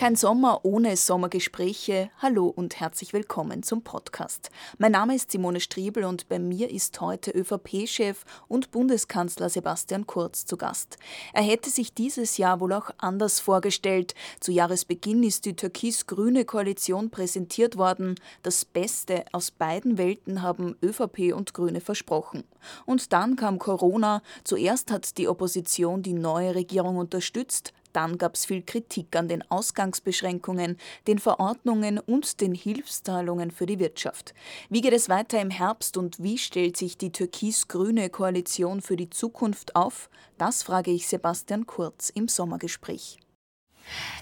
Kein Sommer ohne Sommergespräche. Hallo und herzlich willkommen zum Podcast. Mein Name ist Simone Striebel und bei mir ist heute ÖVP-Chef und Bundeskanzler Sebastian Kurz zu Gast. Er hätte sich dieses Jahr wohl auch anders vorgestellt. Zu Jahresbeginn ist die türkis-grüne Koalition präsentiert worden. Das Beste aus beiden Welten haben ÖVP und Grüne versprochen. Und dann kam Corona. Zuerst hat die Opposition die neue Regierung unterstützt, dann gab es viel Kritik an den Ausgangsbeschränkungen, den Verordnungen und den Hilfszahlungen für die Wirtschaft. Wie geht es weiter im Herbst und wie stellt sich die türkis-grüne Koalition für die Zukunft auf? Das frage ich Sebastian Kurz im Sommergespräch.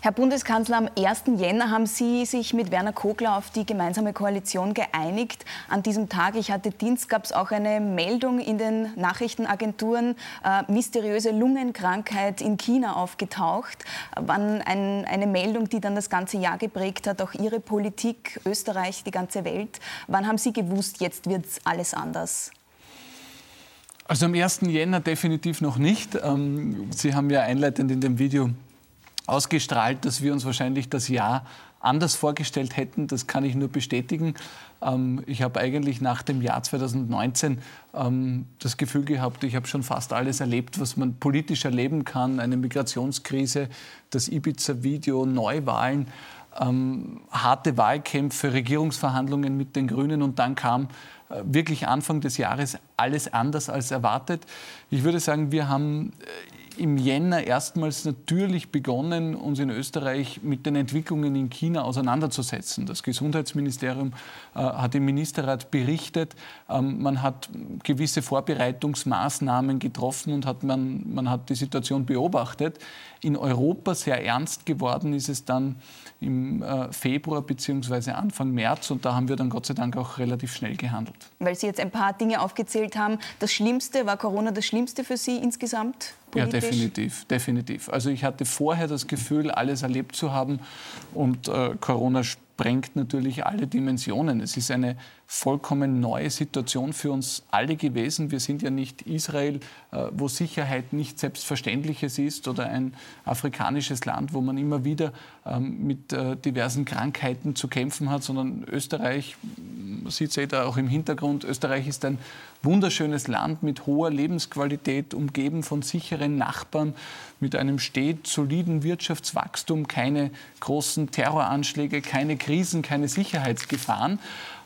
Herr Bundeskanzler, am 1. Jänner haben Sie sich mit Werner Kogler auf die gemeinsame Koalition geeinigt. An diesem Tag, ich hatte Dienst, gab es auch eine Meldung in den Nachrichtenagenturen, äh, mysteriöse Lungenkrankheit in China aufgetaucht. Wann ein, eine Meldung, die dann das ganze Jahr geprägt hat, auch Ihre Politik, Österreich, die ganze Welt. Wann haben Sie gewusst, jetzt wird alles anders? Also am 1. Jänner definitiv noch nicht. Ähm, Sie haben ja einleitend in dem Video ausgestrahlt, dass wir uns wahrscheinlich das Jahr anders vorgestellt hätten. Das kann ich nur bestätigen. Ähm, ich habe eigentlich nach dem Jahr 2019 ähm, das Gefühl gehabt, ich habe schon fast alles erlebt, was man politisch erleben kann. Eine Migrationskrise, das Ibiza-Video, Neuwahlen, ähm, harte Wahlkämpfe, Regierungsverhandlungen mit den Grünen und dann kam äh, wirklich Anfang des Jahres alles anders als erwartet. Ich würde sagen, wir haben äh, im Jänner erstmals natürlich begonnen, uns in Österreich mit den Entwicklungen in China auseinanderzusetzen. Das Gesundheitsministerium äh, hat im Ministerrat berichtet, ähm, man hat gewisse Vorbereitungsmaßnahmen getroffen und hat man, man hat die Situation beobachtet. In Europa sehr ernst geworden ist es dann im äh, Februar bzw. Anfang März und da haben wir dann Gott sei Dank auch relativ schnell gehandelt. Weil Sie jetzt ein paar Dinge aufgezählt haben, das Schlimmste, war Corona das Schlimmste für Sie insgesamt? Politisch? Ja, definitiv, definitiv. Also ich hatte vorher das Gefühl, alles erlebt zu haben und äh, Corona sprengt natürlich alle Dimensionen. Es ist eine vollkommen neue Situation für uns alle gewesen. Wir sind ja nicht Israel, äh, wo Sicherheit nicht Selbstverständliches ist oder ein afrikanisches Land, wo man immer wieder ähm, mit äh, diversen Krankheiten zu kämpfen hat, sondern Österreich, man sieht es da auch im Hintergrund, Österreich ist ein wunderschönes Land mit hoher Lebensqualität, umgeben von sicheren Nachbarn, mit einem stets soliden Wirtschaftswachstum, keine großen Terroranschläge, keine Krisen, keine Sicherheitsgefahren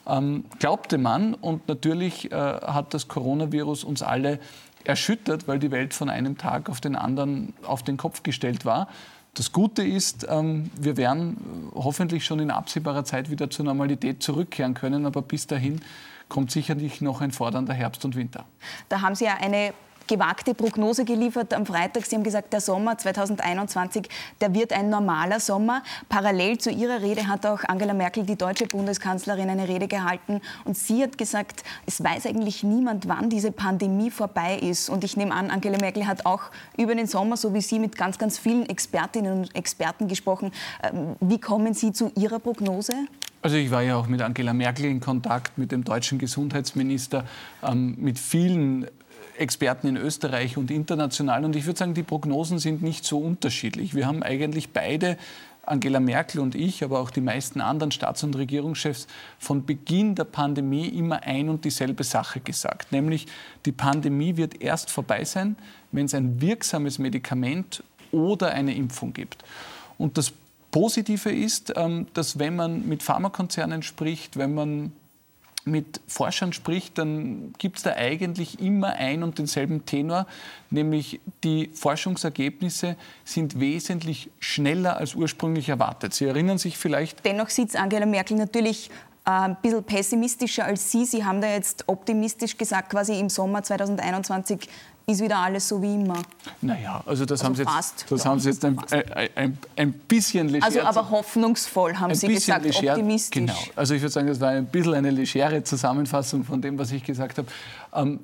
ähm, glaubte man. Und natürlich äh, hat das Coronavirus uns alle erschüttert, weil die Welt von einem Tag auf den anderen auf den Kopf gestellt war. Das Gute ist, ähm, wir werden äh, hoffentlich schon in absehbarer Zeit wieder zur Normalität zurückkehren können, aber bis dahin kommt sicherlich noch ein fordernder Herbst und Winter. Da haben Sie ja eine gewagte Prognose geliefert am Freitag. Sie haben gesagt, der Sommer 2021, der wird ein normaler Sommer. Parallel zu Ihrer Rede hat auch Angela Merkel, die deutsche Bundeskanzlerin, eine Rede gehalten. Und sie hat gesagt, es weiß eigentlich niemand, wann diese Pandemie vorbei ist. Und ich nehme an, Angela Merkel hat auch über den Sommer, so wie Sie, mit ganz, ganz vielen Expertinnen und Experten gesprochen. Ähm, wie kommen Sie zu Ihrer Prognose? Also ich war ja auch mit Angela Merkel in Kontakt, mit dem deutschen Gesundheitsminister, ähm, mit vielen Experten in Österreich und international. Und ich würde sagen, die Prognosen sind nicht so unterschiedlich. Wir haben eigentlich beide Angela Merkel und ich, aber auch die meisten anderen Staats- und Regierungschefs von Beginn der Pandemie immer ein und dieselbe Sache gesagt, nämlich die Pandemie wird erst vorbei sein, wenn es ein wirksames Medikament oder eine Impfung gibt. Und das Positive ist, ähm, dass wenn man mit Pharmakonzernen spricht, wenn man mit Forschern spricht, dann gibt es da eigentlich immer ein und denselben Tenor, nämlich die Forschungsergebnisse sind wesentlich schneller als ursprünglich erwartet. Sie erinnern sich vielleicht. Dennoch sieht Angela Merkel natürlich äh, ein bisschen pessimistischer als Sie. Sie haben da jetzt optimistisch gesagt, quasi im Sommer 2021 ist wieder alles so wie immer. Naja, also das also haben Sie jetzt, das ja, haben Sie jetzt ein, ein, ein, ein bisschen leger. Also aber hoffnungsvoll haben Sie gesagt, leger, optimistisch. Genau, also ich würde sagen, das war ein bisschen eine legere Zusammenfassung von dem, was ich gesagt habe. Ähm,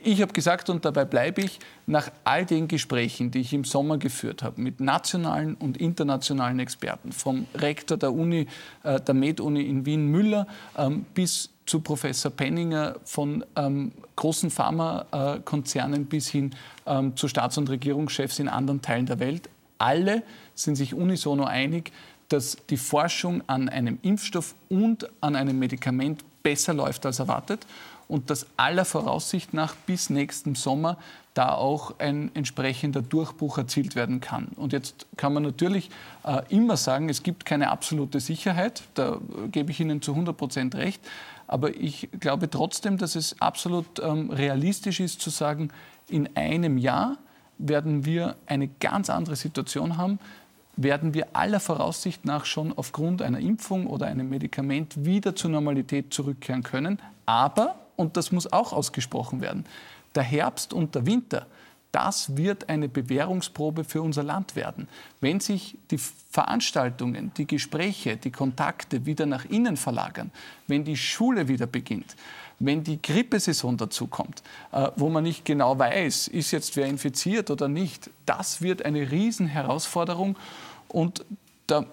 ich habe gesagt, und dabei bleibe ich, nach all den Gesprächen, die ich im Sommer geführt habe, mit nationalen und internationalen Experten, vom Rektor der Uni, äh, der Med-Uni in Wien Müller ähm, bis zu Professor Penninger, von ähm, großen Pharmakonzernen bis hin ähm, zu Staats- und Regierungschefs in anderen Teilen der Welt. alle sind sich unisono einig, dass die Forschung an einem Impfstoff und an einem Medikament besser läuft als erwartet und dass aller Voraussicht nach bis nächsten Sommer da auch ein entsprechender Durchbruch erzielt werden kann. Und jetzt kann man natürlich äh, immer sagen, es gibt keine absolute Sicherheit, da äh, gebe ich Ihnen zu 100 Prozent recht, aber ich glaube trotzdem, dass es absolut ähm, realistisch ist zu sagen, in einem Jahr werden wir eine ganz andere Situation haben, werden wir aller Voraussicht nach schon aufgrund einer Impfung oder einem Medikament wieder zur Normalität zurückkehren können. Aber, und das muss auch ausgesprochen werden, der Herbst und der Winter, das wird eine Bewährungsprobe für unser Land werden. Wenn sich die Veranstaltungen, die Gespräche, die Kontakte wieder nach innen verlagern, wenn die Schule wieder beginnt, wenn die Grippesaison dazukommt, äh, wo man nicht genau weiß, ist jetzt wer infiziert oder nicht, das wird eine Riesenherausforderung und da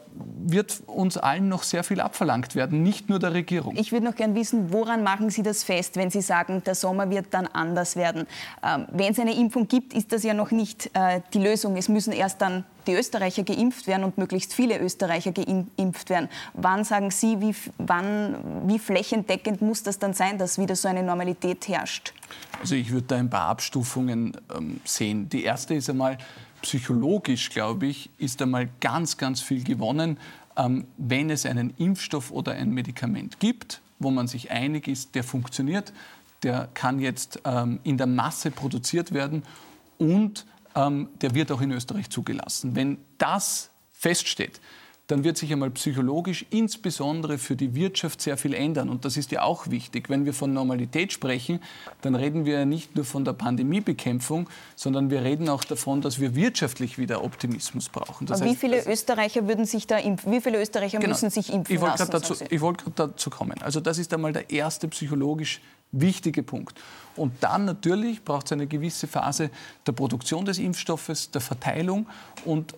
wird uns allen noch sehr viel abverlangt werden, nicht nur der Regierung. Ich würde noch gerne wissen, woran machen Sie das fest, wenn Sie sagen, der Sommer wird dann anders werden? Ähm, wenn es eine Impfung gibt, ist das ja noch nicht äh, die Lösung. Es müssen erst dann die Österreicher geimpft werden und möglichst viele Österreicher geimpft werden. Wann sagen Sie, wie, wann, wie flächendeckend muss das dann sein, dass wieder so eine Normalität herrscht? Also ich würde da ein paar Abstufungen ähm, sehen. Die erste ist einmal, psychologisch, glaube ich, ist einmal ganz, ganz viel gewonnen, ähm, wenn es einen Impfstoff oder ein Medikament gibt, wo man sich einig ist, der funktioniert, der kann jetzt ähm, in der Masse produziert werden und ähm, der wird auch in Österreich zugelassen. Wenn das feststeht, dann wird sich einmal psychologisch insbesondere für die Wirtschaft sehr viel ändern. Und das ist ja auch wichtig. Wenn wir von Normalität sprechen, dann reden wir ja nicht nur von der Pandemiebekämpfung, sondern wir reden auch davon, dass wir wirtschaftlich wieder Optimismus brauchen. Das Aber heißt, wie viele Österreicher würden sich da impfen? Wie viele Österreicher genau, müssen sich impfen ich lassen? Dazu, ich wollte gerade dazu kommen. Also das ist einmal der erste psychologisch wichtige Punkt. Und dann natürlich braucht es eine gewisse Phase der Produktion des Impfstoffes, der Verteilung und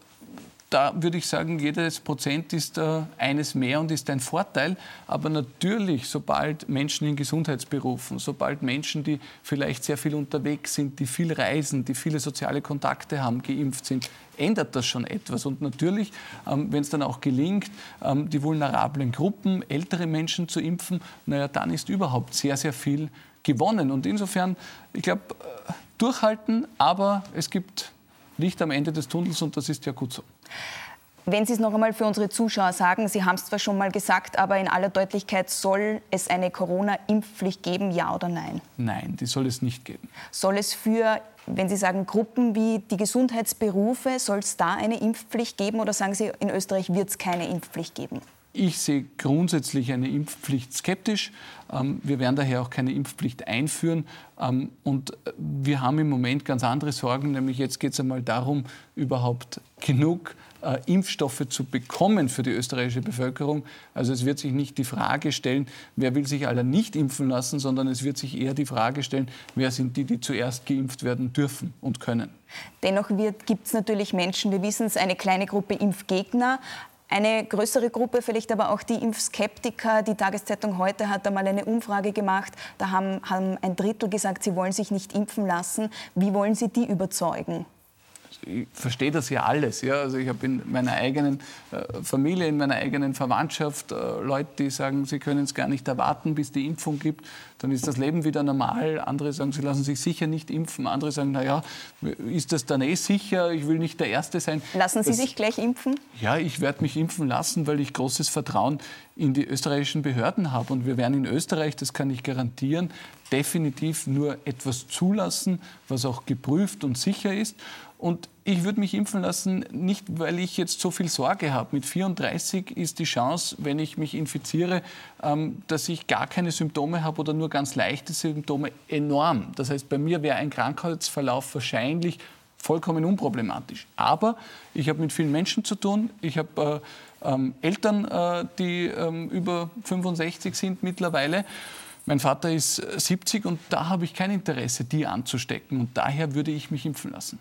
da würde ich sagen, jedes Prozent ist äh, eines mehr und ist ein Vorteil. Aber natürlich, sobald Menschen in Gesundheitsberufen, sobald Menschen, die vielleicht sehr viel unterwegs sind, die viel reisen, die viele soziale Kontakte haben, geimpft sind, ändert das schon etwas. Und natürlich, ähm, wenn es dann auch gelingt, ähm, die vulnerablen Gruppen, ältere Menschen zu impfen, naja, dann ist überhaupt sehr, sehr viel gewonnen. Und insofern, ich glaube, äh, durchhalten, aber es gibt Licht am Ende des Tunnels und das ist ja gut so. Wenn Sie es noch einmal für unsere Zuschauer sagen, Sie haben es zwar schon mal gesagt, aber in aller Deutlichkeit, soll es eine Corona-Impfpflicht geben, ja oder nein? Nein, die soll es nicht geben. Soll es für, wenn Sie sagen, Gruppen wie die Gesundheitsberufe, soll es da eine Impfpflicht geben oder sagen Sie, in Österreich wird es keine Impfpflicht geben? Ich sehe grundsätzlich eine Impfpflicht skeptisch. Ähm, wir werden daher auch keine Impfpflicht einführen. Ähm, und äh, wir haben im Moment ganz andere Sorgen, nämlich jetzt geht es einmal darum, überhaupt genug äh, Impfstoffe zu bekommen für die österreichische Bevölkerung. Also es wird sich nicht die Frage stellen, wer will sich alle nicht impfen lassen, sondern es wird sich eher die Frage stellen, wer sind die, die zuerst geimpft werden dürfen und können. Dennoch gibt es natürlich Menschen, wir wissen es, eine kleine Gruppe Impfgegner, eine größere Gruppe, vielleicht aber auch die Impfskeptiker. Die Tageszeitung heute hat einmal eine Umfrage gemacht. Da haben, haben ein Drittel gesagt, sie wollen sich nicht impfen lassen. Wie wollen Sie die überzeugen? ich verstehe das ja alles. Ja? Also ich habe in meiner eigenen äh, Familie, in meiner eigenen Verwandtschaft äh, Leute, die sagen, sie können es gar nicht erwarten, bis die Impfung gibt. Dann ist das Leben wieder normal. Andere sagen, sie lassen sich sicher nicht impfen. Andere sagen, naja, ist das dann eh sicher? Ich will nicht der Erste sein. Lassen Sie das, sich gleich impfen? Ja, ich werde mich impfen lassen, weil ich großes Vertrauen in die österreichischen Behörden habe. Und wir werden in Österreich, das kann ich garantieren, definitiv nur etwas zulassen, was auch geprüft und sicher ist. Und ich würde mich impfen lassen, nicht weil ich jetzt so viel Sorge habe. Mit 34 ist die Chance, wenn ich mich infiziere, ähm, dass ich gar keine Symptome habe oder nur ganz leichte Symptome enorm. Das heißt, bei mir wäre ein Krankheitsverlauf wahrscheinlich vollkommen unproblematisch. Aber ich habe mit vielen Menschen zu tun. Ich habe äh, ähm, Eltern, äh, die ähm, über 65 sind mittlerweile. Mein Vater ist 70 und da habe ich kein Interesse, die anzustecken. Und daher würde ich mich impfen lassen.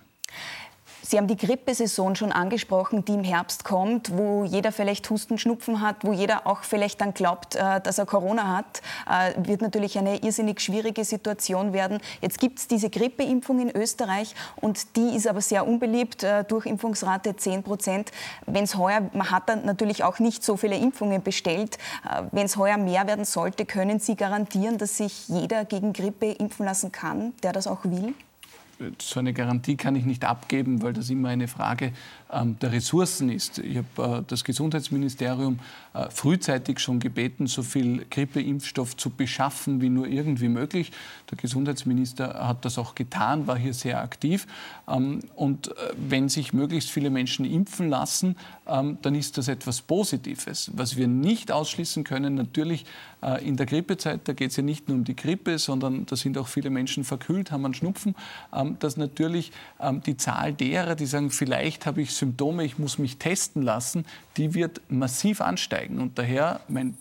Sie haben die Grippesaison schon angesprochen, die im Herbst kommt, wo jeder vielleicht Husten, Schnupfen hat, wo jeder auch vielleicht dann glaubt, äh, dass er Corona hat. Äh, wird natürlich eine irrsinnig schwierige Situation werden. Jetzt gibt es diese Grippeimpfung in Österreich und die ist aber sehr unbeliebt, äh, Durchimpfungsrate 10 Prozent. Wenn es heuer, man hat dann natürlich auch nicht so viele Impfungen bestellt. Wenn es heuer mehr werden sollte, können Sie garantieren, dass sich jeder gegen Grippe impfen lassen kann, der das auch will? So eine Garantie kann ich nicht abgeben, weil das immer eine Frage der Ressourcen ist. Ich habe äh, das Gesundheitsministerium äh, frühzeitig schon gebeten, so viel Grippeimpfstoff zu beschaffen wie nur irgendwie möglich. Der Gesundheitsminister hat das auch getan, war hier sehr aktiv. Ähm, und äh, wenn sich möglichst viele Menschen impfen lassen, ähm, dann ist das etwas Positives. Was wir nicht ausschließen können, natürlich in der Grippezeit, da geht es ja nicht nur um die Grippe, sondern da sind auch viele Menschen verkühlt, haben einen Schnupfen, dass natürlich die Zahl derer, die sagen, vielleicht habe ich Symptome, ich muss mich testen lassen, die wird massiv ansteigen. Und daher mein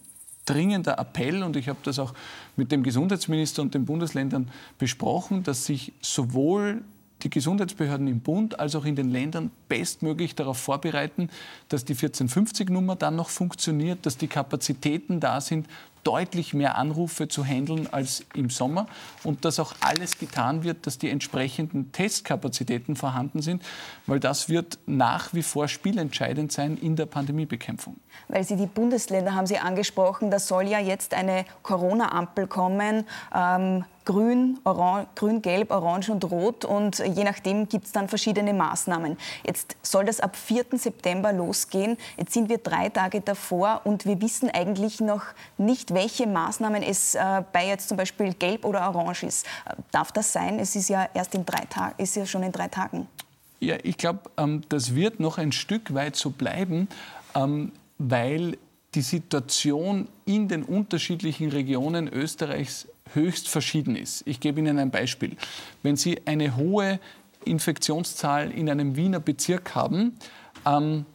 dringender Appell, und ich habe das auch mit dem Gesundheitsminister und den Bundesländern besprochen, dass sich sowohl die Gesundheitsbehörden im Bund als auch in den Ländern bestmöglich darauf vorbereiten, dass die 1450-Nummer dann noch funktioniert, dass die Kapazitäten da sind, deutlich mehr Anrufe zu handeln als im Sommer und dass auch alles getan wird, dass die entsprechenden Testkapazitäten vorhanden sind, weil das wird nach wie vor spielentscheidend sein in der Pandemiebekämpfung. Weil Sie die Bundesländer haben Sie angesprochen, da soll ja jetzt eine Corona-Ampel kommen. Ähm grün, orange, grün, gelb, orange und rot und je nachdem gibt es dann verschiedene Maßnahmen. Jetzt soll das ab 4. September losgehen. Jetzt sind wir drei Tage davor und wir wissen eigentlich noch nicht, welche Maßnahmen es äh, bei jetzt zum Beispiel gelb oder orange ist. Darf das sein? Es ist ja erst in drei Tagen, ist ja schon in drei Tagen. Ja, ich glaube, ähm, das wird noch ein Stück weit so bleiben, ähm, weil die Situation in den unterschiedlichen Regionen Österreichs höchst verschieden ist. Ich gebe Ihnen ein Beispiel. Wenn Sie eine hohe Infektionszahl in einem Wiener Bezirk haben, ähm,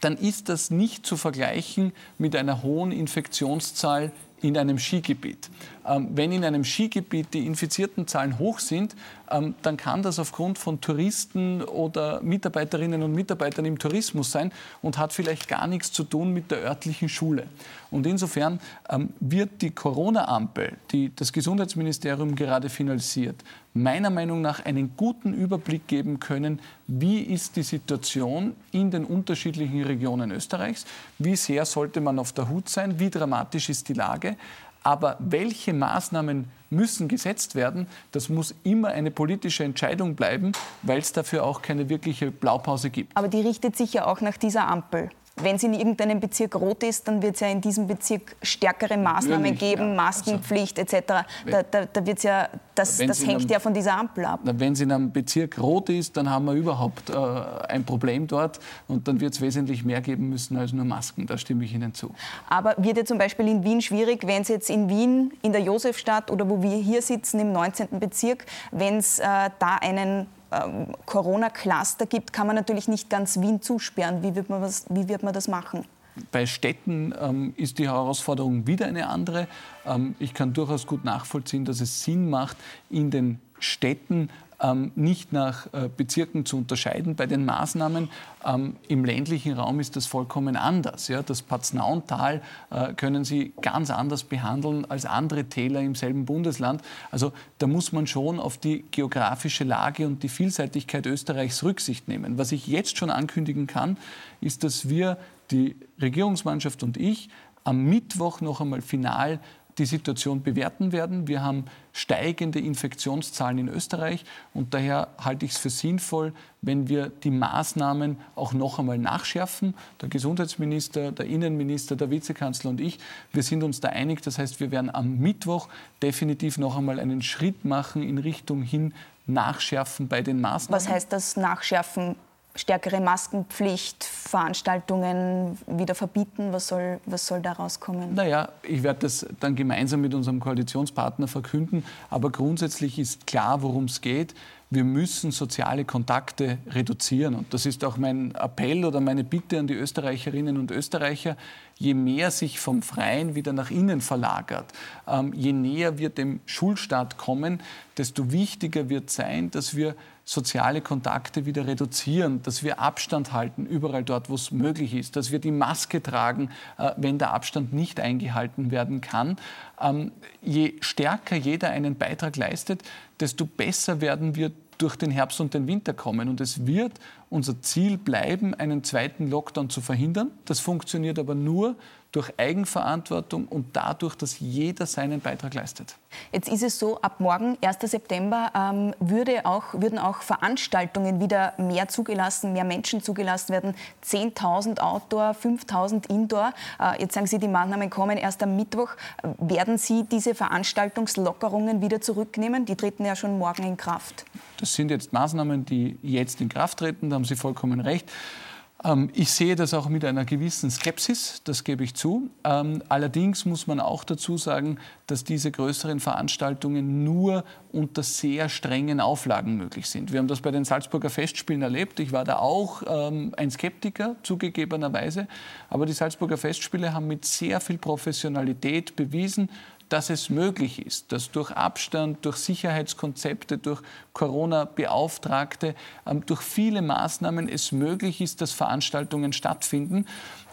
dann ist das nicht zu vergleichen mit einer hohen Infektionszahl in einem Skigebiet. Ähm, wenn in einem Skigebiet die infizierten Zahlen hoch sind, ähm, dann kann das aufgrund von Touristen oder Mitarbeiterinnen und Mitarbeitern im Tourismus sein und hat vielleicht gar nichts zu tun mit der örtlichen Schule. Und insofern ähm, wird die Corona-Ampel, die das Gesundheitsministerium gerade finalisiert, meiner Meinung nach einen guten Überblick geben können, wie ist die Situation in den unterschiedlichen Regionen Österreichs, wie sehr sollte man auf der Hut sein, wie dramatisch ist die Lage. Aber welche Maßnahmen müssen gesetzt werden, das muss immer eine politische Entscheidung bleiben, weil es dafür auch keine wirkliche Blaupause gibt. Aber die richtet sich ja auch nach dieser Ampel. Wenn es in irgendeinem Bezirk rot ist, dann wird es ja in diesem Bezirk stärkere Maßnahmen Natürlich, geben, ja. Maskenpflicht etc. Da, da, da wird's ja, das, das hängt einem, ja von dieser Ampel ab. Wenn es in einem Bezirk rot ist, dann haben wir überhaupt äh, ein Problem dort und dann wird es wesentlich mehr geben müssen als nur Masken. Da stimme ich Ihnen zu. Aber wird ja zum Beispiel in Wien schwierig, wenn es jetzt in Wien, in der Josefstadt oder wo wir hier sitzen, im 19. Bezirk, wenn es äh, da einen ähm, Corona-Cluster gibt, kann man natürlich nicht ganz Wien zusperren. Wie wird man, was, wie wird man das machen? Bei Städten ähm, ist die Herausforderung wieder eine andere. Ähm, ich kann durchaus gut nachvollziehen, dass es Sinn macht, in den Städten ähm, nicht nach äh, Bezirken zu unterscheiden bei den Maßnahmen. Ähm, Im ländlichen Raum ist das vollkommen anders. Ja? Das Paznauntal äh, können Sie ganz anders behandeln als andere Täler im selben Bundesland. Also da muss man schon auf die geografische Lage und die Vielseitigkeit Österreichs Rücksicht nehmen. Was ich jetzt schon ankündigen kann, ist, dass wir, die Regierungsmannschaft und ich, am Mittwoch noch einmal final die Situation bewerten werden. Wir haben steigende Infektionszahlen in Österreich und daher halte ich es für sinnvoll, wenn wir die Maßnahmen auch noch einmal nachschärfen. Der Gesundheitsminister, der Innenminister, der Vizekanzler und ich, wir sind uns da einig. Das heißt, wir werden am Mittwoch definitiv noch einmal einen Schritt machen in Richtung hin nachschärfen bei den Maßnahmen. Was heißt das Nachschärfen? Stärkere Maskenpflicht, Veranstaltungen wieder verbieten? Was soll, was soll da rauskommen? Naja, ich werde das dann gemeinsam mit unserem Koalitionspartner verkünden. Aber grundsätzlich ist klar, worum es geht. Wir müssen soziale Kontakte reduzieren. Und das ist auch mein Appell oder meine Bitte an die Österreicherinnen und Österreicher. Je mehr sich vom Freien wieder nach innen verlagert, ähm, je näher wir dem Schulstart kommen, desto wichtiger wird sein, dass wir soziale Kontakte wieder reduzieren, dass wir Abstand halten, überall dort, wo es möglich ist, dass wir die Maske tragen, äh, wenn der Abstand nicht eingehalten werden kann. Ähm, je stärker jeder einen Beitrag leistet, desto besser werden wir durch den Herbst und den Winter kommen. Und es wird unser Ziel bleiben, einen zweiten Lockdown zu verhindern. Das funktioniert aber nur, durch Eigenverantwortung und dadurch, dass jeder seinen Beitrag leistet. Jetzt ist es so, ab morgen, 1. September, ähm, würde auch, würden auch Veranstaltungen wieder mehr zugelassen, mehr Menschen zugelassen werden. 10.000 Outdoor, 5.000 Indoor. Äh, jetzt sagen Sie, die Maßnahmen kommen erst am Mittwoch. Werden Sie diese Veranstaltungslockerungen wieder zurücknehmen? Die treten ja schon morgen in Kraft. Das sind jetzt Maßnahmen, die jetzt in Kraft treten. Da haben Sie vollkommen recht. Ähm, ich sehe das auch mit einer gewissen Skepsis, das gebe ich zu. Ähm, allerdings muss man auch dazu sagen, dass diese größeren Veranstaltungen nur unter sehr strengen Auflagen möglich sind. Wir haben das bei den Salzburger Festspielen erlebt. Ich war da auch ähm, ein Skeptiker, zugegebenerweise. Aber die Salzburger Festspiele haben mit sehr viel Professionalität bewiesen, dass es möglich ist, dass durch Abstand, durch Sicherheitskonzepte, durch Corona-Beauftragte, ähm, durch viele Maßnahmen es möglich ist, dass Veranstaltungen stattfinden.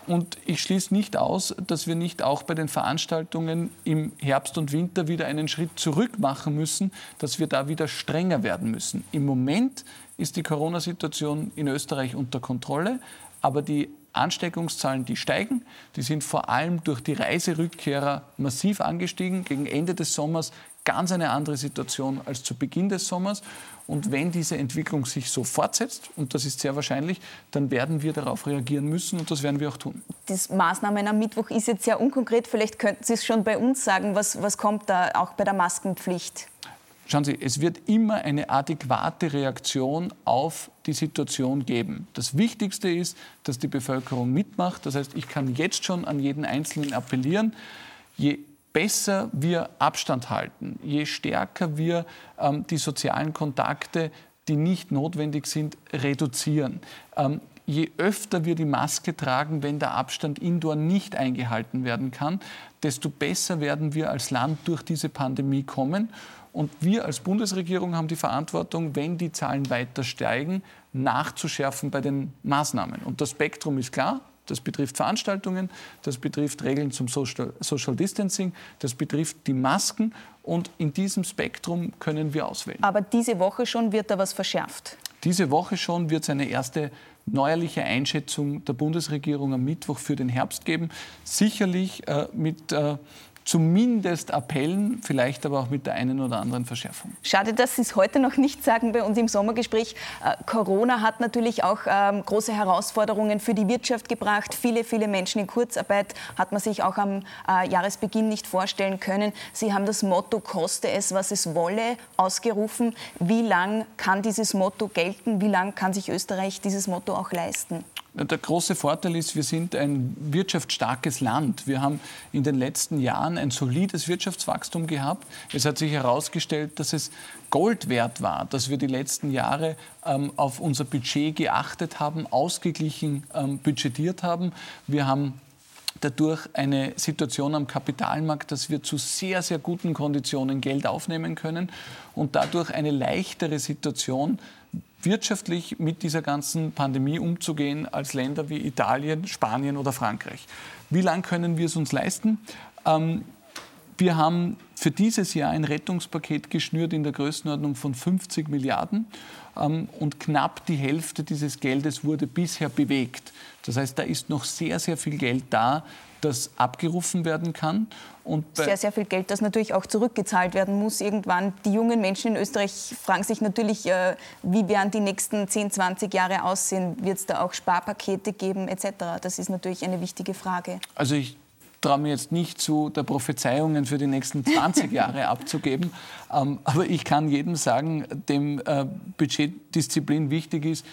Und ich schließe nicht aus, dass wir nicht auch bei den Veranstaltungen im Herbst und Winter wieder einen Schritt zurück machen müssen, dass wir da wieder strenger werden müssen. Im Moment ist die Corona-Situation in Österreich unter Kontrolle, aber die Ansteckungszahlen, die steigen. Die sind vor allem durch die Reiserückkehrer massiv angestiegen. Gegen Ende des Sommers ganz eine andere Situation als zu Beginn des Sommers. Und wenn diese Entwicklung sich so fortsetzt, und das ist sehr wahrscheinlich, dann werden wir darauf reagieren müssen und das werden wir auch tun. Das Maßnahmen am Mittwoch ist jetzt sehr unkonkret. Vielleicht könnten Sie es schon bei uns sagen. Was, was kommt da auch bei der Maskenpflicht? Schauen Sie, es wird immer eine adäquate Reaktion auf die Situation geben. Das Wichtigste ist, dass die Bevölkerung mitmacht. Das heißt, ich kann jetzt schon an jeden Einzelnen appellieren, je besser wir Abstand halten, je stärker wir ähm, die sozialen Kontakte, die nicht notwendig sind, reduzieren. Ähm, je öfter wir die Maske tragen, wenn der Abstand indoor nicht eingehalten werden kann, desto besser werden wir als Land durch diese Pandemie kommen. Und wir als Bundesregierung haben die Verantwortung, wenn die Zahlen weiter steigen, nachzuschärfen bei den Maßnahmen. Und das Spektrum ist klar. Das betrifft Veranstaltungen, das betrifft Regeln zum Social, Social, Distancing, das betrifft die Masken und in diesem Spektrum können wir auswählen. Aber diese Woche schon wird da was verschärft? Diese Woche schon wird es eine erste neuerliche Einschätzung der Bundesregierung am Mittwoch für den Herbst geben. Sicherlich äh, mit äh, zumindest Appellen, vielleicht aber auch mit der einen oder anderen Verschärfung. Schade, dass Sie es heute noch nicht sagen bei uns im Sommergespräch. Äh, Corona hat natürlich auch ähm, große Herausforderungen für die Wirtschaft gebracht. Viele, viele Menschen in Kurzarbeit hat man sich auch am äh, Jahresbeginn nicht vorstellen können. Sie haben das Motto Koste es, was es wolle ausgerufen. Wie lang kann dieses Motto gelten? Wie lang kann sich Österreich dieses Motto auch leisten? Der große Vorteil ist, wir sind ein wirtschaftsstarkes Land. Wir haben in den letzten Jahren ein solides Wirtschaftswachstum gehabt. Es hat sich herausgestellt, dass es Gold wert war, dass wir die letzten Jahre ähm, auf unser Budget geachtet haben, ausgeglichen ähm, budgetiert haben. Wir haben dadurch eine Situation am Kapitalmarkt, dass wir zu sehr, sehr guten Konditionen Geld aufnehmen können und dadurch eine leichtere Situation wirtschaftlich mit dieser ganzen Pandemie umzugehen als Länder wie Italien, Spanien oder Frankreich. Wie lange können wir es uns leisten? Ähm, wir haben für dieses Jahr ein Rettungspaket geschnürt in der Größenordnung von 50 Milliarden ähm, und knapp die Hälfte dieses Geldes wurde bisher bewegt. Das heißt, da ist noch sehr, sehr viel Geld da, das abgerufen werden kann. Und sehr, sehr viel Geld, das natürlich auch zurückgezahlt werden muss irgendwann. Die jungen Menschen in Österreich fragen sich natürlich, äh, wie werden die nächsten 10, 20 Jahre aussehen? Wird es da auch Sparpakete geben etc.? Das ist natürlich eine wichtige Frage. Also ich traue mir jetzt nicht zu, der Prophezeiungen für die nächsten 20 Jahre abzugeben. Ähm, aber ich kann jedem sagen, dem äh, Budgetdisziplin wichtig ist,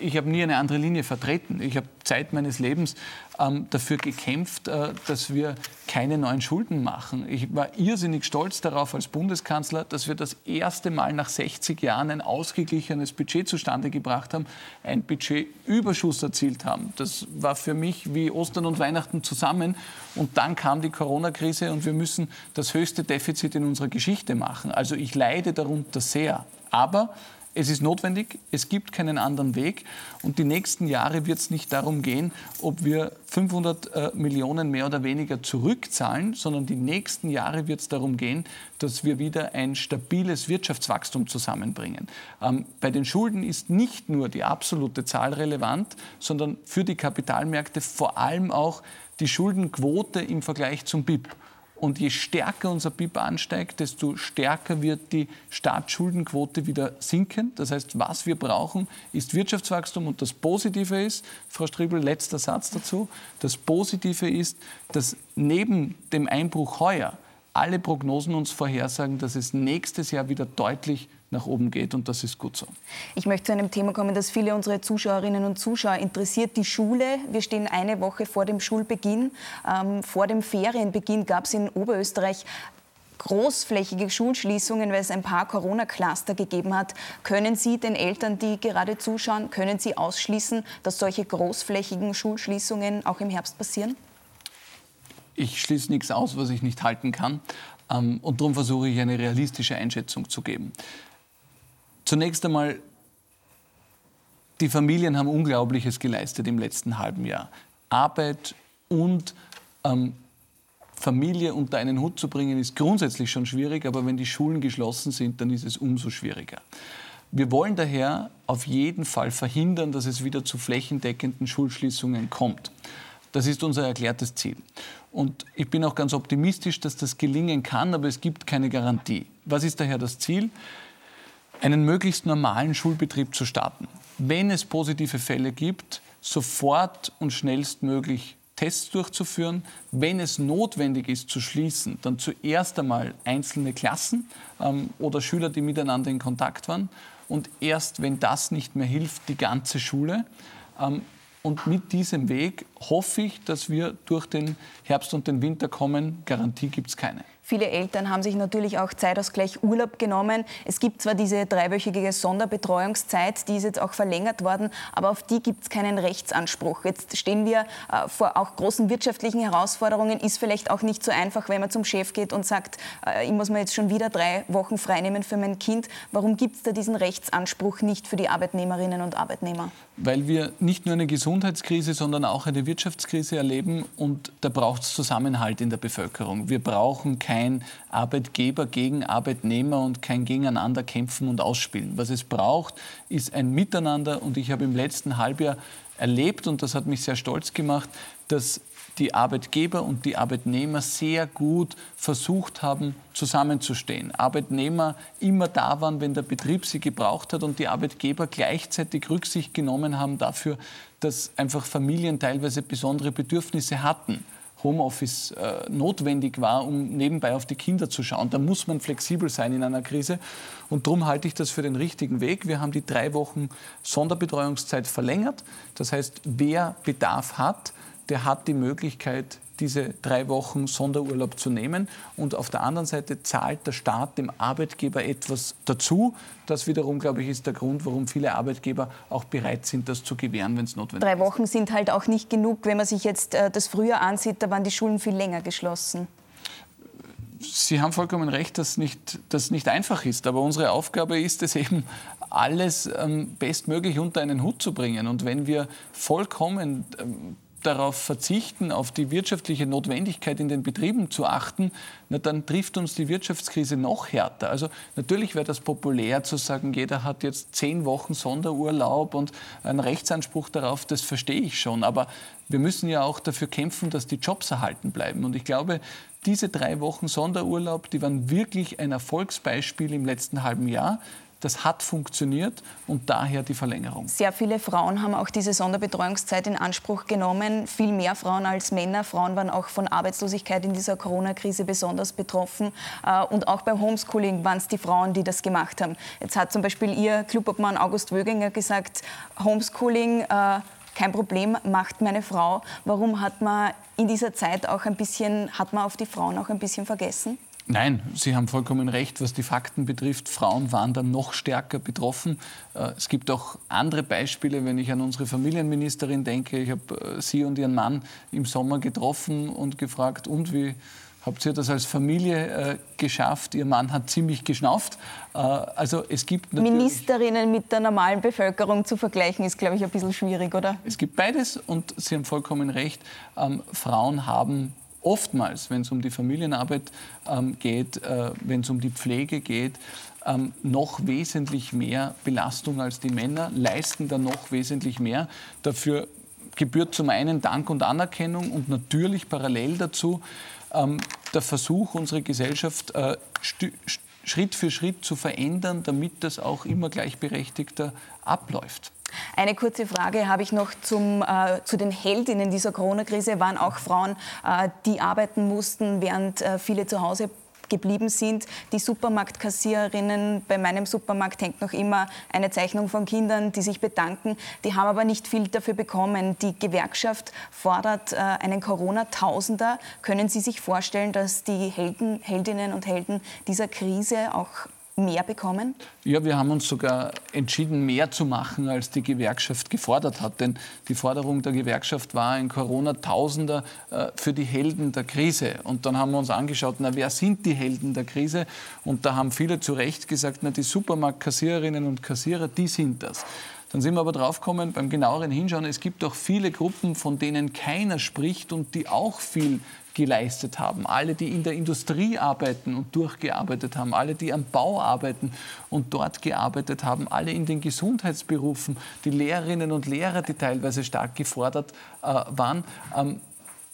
ich habe nie eine andere Linie vertreten. Ich habe Zeit meines Lebens ähm, dafür gekämpft, äh, dass wir keine neuen Schulden machen. Ich war irrsinnig stolz darauf als Bundeskanzler, dass wir das erste Mal nach 60 Jahren ein ausgeglichenes Budget zustande gebracht haben, ein Budgetüberschuss erzielt haben. Das war für mich wie Ostern und Weihnachten zusammen. Und dann kam die Corona-Krise und wir müssen das höchste Defizit in unserer Geschichte machen. Also ich leide darunter sehr. Aber es ist notwendig, es gibt keinen anderen Weg und die nächsten Jahre wird es nicht darum gehen, ob wir 500 äh, Millionen mehr oder weniger zurückzahlen, sondern die nächsten Jahre wird es darum gehen, dass wir wieder ein stabiles Wirtschaftswachstum zusammenbringen. Ähm, bei den Schulden ist nicht nur die absolute Zahl relevant, sondern für die Kapitalmärkte vor allem auch die Schuldenquote im Vergleich zum BIP. Und je stärker unser BIP ansteigt, desto stärker wird die Staatsschuldenquote wieder sinken. Das heißt, was wir brauchen, ist Wirtschaftswachstum. Und das Positive ist, Frau Striebel, letzter Satz dazu, das Positive ist, dass neben dem Einbruch heuer alle Prognosen uns vorhersagen, dass es nächstes Jahr wieder deutlich nach oben geht und das ist gut so. Ich möchte zu einem Thema kommen, das viele unserer Zuschauerinnen und Zuschauer interessiert. Die Schule. Wir stehen eine Woche vor dem Schulbeginn. Ähm, vor dem Ferienbeginn gab es in Oberösterreich großflächige Schulschließungen, weil es ein paar Corona-Cluster gegeben hat. Können Sie den Eltern, die gerade zuschauen, können Sie ausschließen, dass solche großflächigen Schulschließungen auch im Herbst passieren? Ich schließe nichts aus, was ich nicht halten kann. Ähm, und darum versuche ich eine realistische Einschätzung zu geben. Zunächst einmal, die Familien haben Unglaubliches geleistet im letzten halben Jahr. Arbeit und ähm, Familie unter einen Hut zu bringen, ist grundsätzlich schon schwierig, aber wenn die Schulen geschlossen sind, dann ist es umso schwieriger. Wir wollen daher auf jeden Fall verhindern, dass es wieder zu flächendeckenden Schulschließungen kommt. Das ist unser erklärtes Ziel. Und ich bin auch ganz optimistisch, dass das gelingen kann, aber es gibt keine Garantie. Was ist daher das Ziel? einen möglichst normalen Schulbetrieb zu starten. Wenn es positive Fälle gibt, sofort und schnellstmöglich Tests durchzuführen. Wenn es notwendig ist zu schließen, dann zuerst einmal einzelne Klassen ähm, oder Schüler, die miteinander in Kontakt waren. Und erst wenn das nicht mehr hilft, die ganze Schule. Ähm, und mit diesem Weg hoffe ich, dass wir durch den Herbst und den Winter kommen. Garantie gibt es keine. Viele Eltern haben sich natürlich auch Zeitausgleich Urlaub genommen. Es gibt zwar diese dreiwöchige Sonderbetreuungszeit, die ist jetzt auch verlängert worden, aber auf die gibt es keinen Rechtsanspruch. Jetzt stehen wir äh, vor auch großen wirtschaftlichen Herausforderungen. Ist vielleicht auch nicht so einfach, wenn man zum Chef geht und sagt, äh, ich muss mir jetzt schon wieder drei Wochen freinehmen für mein Kind. Warum gibt es da diesen Rechtsanspruch nicht für die Arbeitnehmerinnen und Arbeitnehmer? Weil wir nicht nur eine Gesundheitskrise, sondern auch eine Wirtschaftskrise erleben und da braucht es Zusammenhalt in der Bevölkerung. Wir brauchen keine kein Arbeitgeber gegen Arbeitnehmer und kein Gegeneinander kämpfen und ausspielen. Was es braucht, ist ein Miteinander und ich habe im letzten Halbjahr erlebt und das hat mich sehr stolz gemacht, dass die Arbeitgeber und die Arbeitnehmer sehr gut versucht haben, zusammenzustehen. Arbeitnehmer immer da waren, wenn der Betrieb sie gebraucht hat und die Arbeitgeber gleichzeitig Rücksicht genommen haben dafür, dass einfach Familien teilweise besondere Bedürfnisse hatten. Homeoffice äh, notwendig war, um nebenbei auf die Kinder zu schauen. Da muss man flexibel sein in einer Krise. Und darum halte ich das für den richtigen Weg. Wir haben die drei Wochen Sonderbetreuungszeit verlängert. Das heißt, wer Bedarf hat, der hat die Möglichkeit, diese drei Wochen Sonderurlaub zu nehmen. Und auf der anderen Seite zahlt der Staat dem Arbeitgeber etwas dazu. Das wiederum, glaube ich, ist der Grund, warum viele Arbeitgeber auch bereit sind, das zu gewähren, wenn es notwendig ist. Drei Wochen sind halt auch nicht genug. Wenn man sich jetzt äh, das Frühjahr ansieht, da waren die Schulen viel länger geschlossen. Sie haben vollkommen recht, dass nicht, das nicht einfach ist. Aber unsere Aufgabe ist es eben, alles ähm, bestmöglich unter einen Hut zu bringen. Und wenn wir vollkommen ähm, darauf verzichten, auf die wirtschaftliche Notwendigkeit in den Betrieben zu achten, na, dann trifft uns die Wirtschaftskrise noch härter. Also natürlich wäre das populär zu sagen, jeder hat jetzt zehn Wochen Sonderurlaub und einen Rechtsanspruch darauf, das verstehe ich schon. Aber wir müssen ja auch dafür kämpfen, dass die Jobs erhalten bleiben. Und ich glaube, diese drei Wochen Sonderurlaub, die waren wirklich ein Erfolgsbeispiel im letzten halben Jahr. Das hat funktioniert und daher die Verlängerung. Sehr viele Frauen haben auch diese Sonderbetreuungszeit in Anspruch genommen. Viel mehr Frauen als Männer. Frauen waren auch von Arbeitslosigkeit in dieser Corona-Krise besonders betroffen. Äh, und auch beim Homeschooling waren es die Frauen, die das gemacht haben. Jetzt hat zum Beispiel Ihr Clubobmann August Wöginger gesagt, Homeschooling äh, kein Problem, macht meine Frau. Warum hat man in dieser Zeit auch ein bisschen, hat man auf die Frauen auch ein bisschen vergessen? Nein, Sie haben vollkommen recht, was die Fakten betrifft. Frauen waren dann noch stärker betroffen. Äh, es gibt auch andere Beispiele, wenn ich an unsere Familienministerin denke. Ich habe äh, Sie und Ihren Mann im Sommer getroffen und gefragt, und wie habt ihr das als Familie äh, geschafft. Ihr Mann hat ziemlich geschnauft. Also es gibt Ministerinnen mit der normalen Bevölkerung zu vergleichen, ist, glaube ich, ein bisschen schwierig, oder? Es gibt beides und Sie haben vollkommen recht. Ähm, Frauen haben oftmals, wenn es um die Familienarbeit ähm, geht, äh, wenn es um die Pflege geht, ähm, noch wesentlich mehr Belastung als die Männer, leisten da noch wesentlich mehr. Dafür gebührt zum einen Dank und Anerkennung und natürlich parallel dazu ähm, der Versuch, unsere Gesellschaft äh, Schritt für Schritt zu verändern, damit das auch immer gleichberechtigter abläuft. Eine kurze Frage habe ich noch zum, äh, zu den Heldinnen dieser Corona-Krise. Waren auch Frauen, äh, die arbeiten mussten, während äh, viele zu Hause geblieben sind. Die Supermarktkassiererinnen bei meinem Supermarkt hängt noch immer eine Zeichnung von Kindern, die sich bedanken. Die haben aber nicht viel dafür bekommen. Die Gewerkschaft fordert äh, einen Corona-Tausender. Können Sie sich vorstellen, dass die Helden, Heldinnen und Helden dieser Krise auch mehr bekommen? Ja, wir haben uns sogar entschieden, mehr zu machen, als die Gewerkschaft gefordert hat. Denn die Forderung der Gewerkschaft war ein Corona-Tausender äh, für die Helden der Krise. Und dann haben wir uns angeschaut, na, wer sind die Helden der Krise? Und da haben viele zu Recht gesagt, na, die Supermarktkassiererinnen und Kassierer, die sind das. Dann sind wir aber draufgekommen, beim genaueren Hinschauen, es gibt auch viele Gruppen, von denen keiner spricht und die auch viel geleistet haben. Alle, die in der Industrie arbeiten und durchgearbeitet haben, alle, die am Bau arbeiten und dort gearbeitet haben, alle in den Gesundheitsberufen, die Lehrerinnen und Lehrer, die teilweise stark gefordert äh, waren, ähm,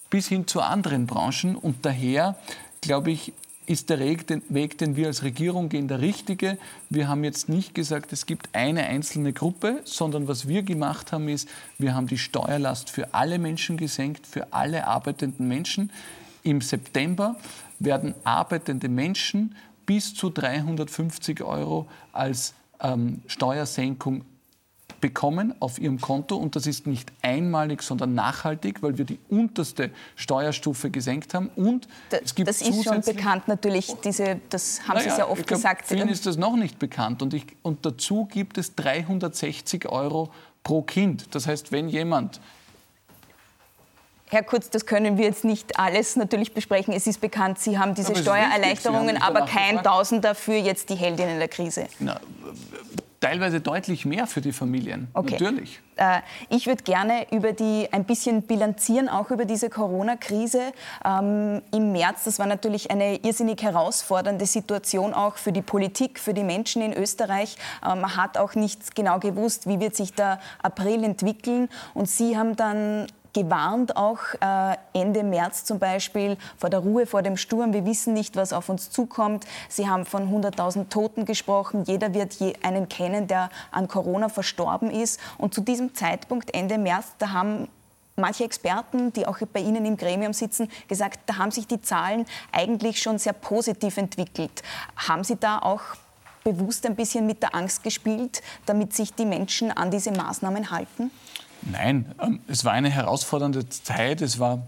bis hin zu anderen Branchen. Und daher, glaube ich, ist der Weg, den wir als Regierung gehen, der richtige. Wir haben jetzt nicht gesagt, es gibt eine einzelne Gruppe, sondern was wir gemacht haben, ist, wir haben die Steuerlast für alle Menschen gesenkt, für alle arbeitenden Menschen. Im September werden arbeitende Menschen bis zu 350 Euro als ähm, Steuersenkung bekommen auf ihrem Konto. Und das ist nicht einmalig, sondern nachhaltig, weil wir die unterste Steuerstufe gesenkt haben. Und es gibt das ist schon bekannt natürlich, diese, das haben naja, Sie sehr oft glaub, gesagt. Vielen ist das noch nicht bekannt. Und, ich, und dazu gibt es 360 Euro pro Kind. Das heißt, wenn jemand Herr Kurz, das können wir jetzt nicht alles natürlich besprechen. Es ist bekannt, Sie haben diese aber Steuererleichterungen, aber kein Tausender für jetzt die Heldinnen der Krise. Na, teilweise deutlich mehr für die Familien. Okay. Natürlich. Äh, ich würde gerne über die ein bisschen bilanzieren, auch über diese Corona-Krise. Ähm, Im März, das war natürlich eine irrsinnig herausfordernde Situation auch für die Politik, für die Menschen in Österreich. Äh, man hat auch nicht genau gewusst, wie wird sich der April entwickeln. Und Sie haben dann gewarnt, auch äh, Ende März zum Beispiel, vor der Ruhe vor dem Sturm. Wir wissen nicht, was auf uns zukommt. Sie haben von 100.000 Toten gesprochen. Jeder wird einen kennen, der an Corona verstorben ist. Und zu diesem Zeitpunkt, Ende März, da haben manche Experten, die auch bei Ihnen im Gremium sitzen, gesagt, da haben sich die Zahlen eigentlich schon sehr positiv entwickelt. Haben Sie da auch bewusst ein bisschen mit der Angst gespielt, damit sich die Menschen an diese Maßnahmen halten? Nein, ähm, es war eine herausfordernde Zeit. Es war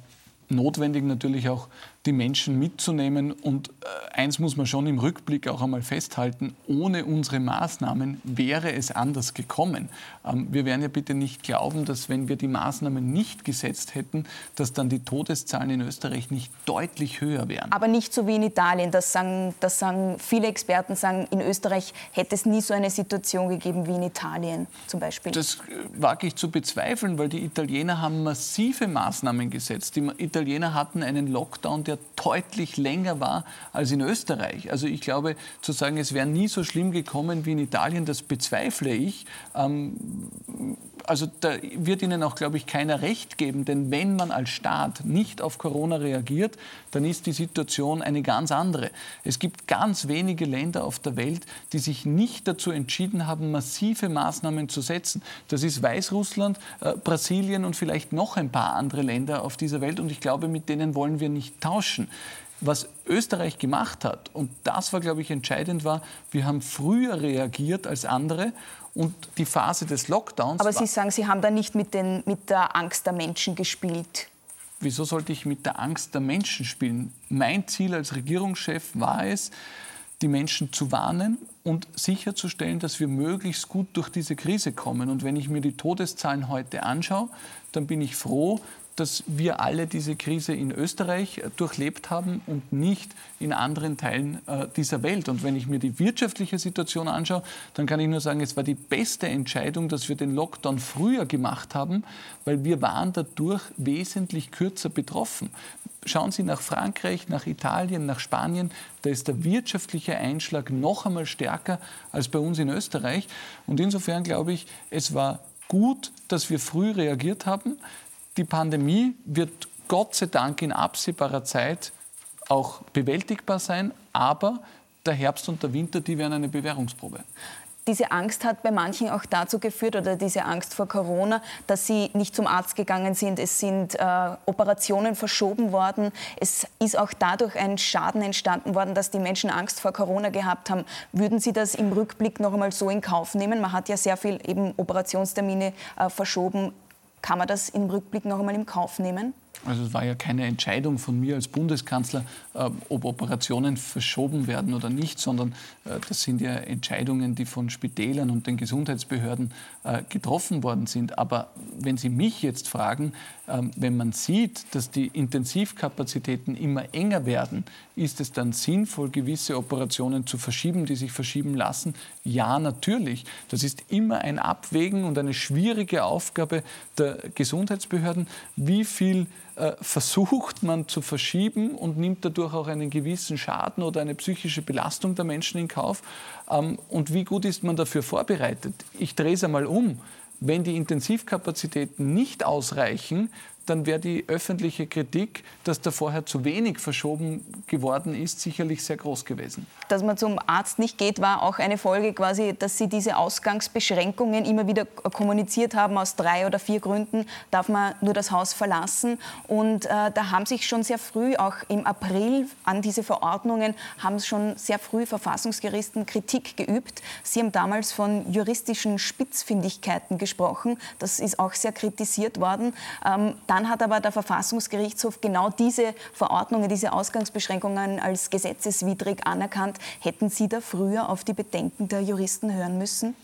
notwendig natürlich auch die Menschen mitzunehmen. Und äh, eins muss man schon im Rückblick auch einmal festhalten, ohne unsere Maßnahmen wäre es anders gekommen. Ähm, wir werden ja bitte nicht glauben, dass wenn wir die Maßnahmen nicht gesetzt hätten, dass dann die Todeszahlen in Österreich nicht deutlich höher wären. Aber nicht so wie in Italien. Das sagen, das sagen viele Experten, sagen, in Österreich hätte es nie so eine Situation gegeben wie in Italien zum Beispiel. Das äh, wage ich zu bezweifeln, weil die Italiener haben massive Maßnahmen gesetzt. Die Italiener hatten einen Lockdown, der der deutlich länger war als in Österreich. Also ich glaube, zu sagen, es wäre nie so schlimm gekommen wie in Italien, das bezweifle ich. Ähm, also da wird Ihnen auch, glaube ich, keiner recht geben, denn wenn man als Staat nicht auf Corona reagiert, dann ist die Situation eine ganz andere. Es gibt ganz wenige Länder auf der Welt, die sich nicht dazu entschieden haben, massive Maßnahmen zu setzen. Das ist Weißrussland, äh, Brasilien und vielleicht noch ein paar andere Länder auf dieser Welt und ich glaube, mit denen wollen wir nicht tauschen. Was Österreich gemacht hat, und das war, glaube ich, entscheidend war, wir haben früher reagiert als andere und die Phase des Lockdowns. Aber Sie sagen, Sie haben da nicht mit, den, mit der Angst der Menschen gespielt. Wieso sollte ich mit der Angst der Menschen spielen? Mein Ziel als Regierungschef war es, die Menschen zu warnen und sicherzustellen, dass wir möglichst gut durch diese Krise kommen. Und wenn ich mir die Todeszahlen heute anschaue, dann bin ich froh, dass wir alle diese Krise in Österreich äh, durchlebt haben und nicht in anderen Teilen äh, dieser Welt. Und wenn ich mir die wirtschaftliche Situation anschaue, dann kann ich nur sagen, es war die beste Entscheidung, dass wir den Lockdown früher gemacht haben, weil wir waren dadurch wesentlich kürzer betroffen. Schauen Sie nach Frankreich, nach Italien, nach Spanien, da ist der wirtschaftliche Einschlag noch einmal stärker als bei uns in Österreich. Und insofern glaube ich, es war gut, dass wir früh reagiert haben. Die Pandemie wird Gott sei Dank in absehbarer Zeit auch bewältigbar sein, aber der Herbst und der Winter, die werden eine Bewährungsprobe diese Angst hat bei manchen auch dazu geführt, oder diese Angst vor Corona, dass sie nicht zum Arzt gegangen sind. Es sind äh, Operationen verschoben worden. Es ist auch dadurch ein Schaden entstanden worden, dass die Menschen Angst vor Corona gehabt haben. Würden Sie das im Rückblick noch einmal so in Kauf nehmen? Man hat ja sehr viel eben Operationstermine äh, verschoben. Kann man das im Rückblick noch einmal im Kauf nehmen? Also es war ja keine Entscheidung von mir als Bundeskanzler, äh, ob Operationen verschoben werden oder nicht, sondern äh, das sind ja Entscheidungen, die von Spitälern und den Gesundheitsbehörden äh, getroffen worden sind. Aber wenn Sie mich jetzt fragen, ähm, wenn man sieht, dass die Intensivkapazitäten immer enger werden, ist es dann sinnvoll, gewisse Operationen zu verschieben, die sich verschieben lassen? Ja, natürlich. Das ist immer ein Abwägen und eine schwierige Aufgabe der Gesundheitsbehörden. Wie viel versucht man zu verschieben und nimmt dadurch auch einen gewissen Schaden oder eine psychische Belastung der Menschen in Kauf? Ähm, und wie gut ist man dafür vorbereitet? Ich drehe es einmal um. Wenn die Intensivkapazitäten nicht ausreichen, dann wäre die öffentliche Kritik, dass da vorher zu wenig verschoben geworden ist, sicherlich sehr groß gewesen. Dass man zum Arzt nicht geht, war auch eine Folge quasi, dass Sie diese Ausgangsbeschränkungen immer wieder kommuniziert haben. Aus drei oder vier Gründen darf man nur das Haus verlassen. Und äh, da haben sich schon sehr früh, auch im April an diese Verordnungen, haben schon sehr früh Verfassungsgerichten Kritik geübt. Sie haben damals von juristischen Spitzfindigkeiten gesprochen. Das ist auch sehr kritisiert worden. Ähm, dann hat aber der Verfassungsgerichtshof genau diese Verordnungen, diese Ausgangsbeschränkungen als gesetzeswidrig anerkannt. Hätten Sie da früher auf die Bedenken der Juristen hören müssen?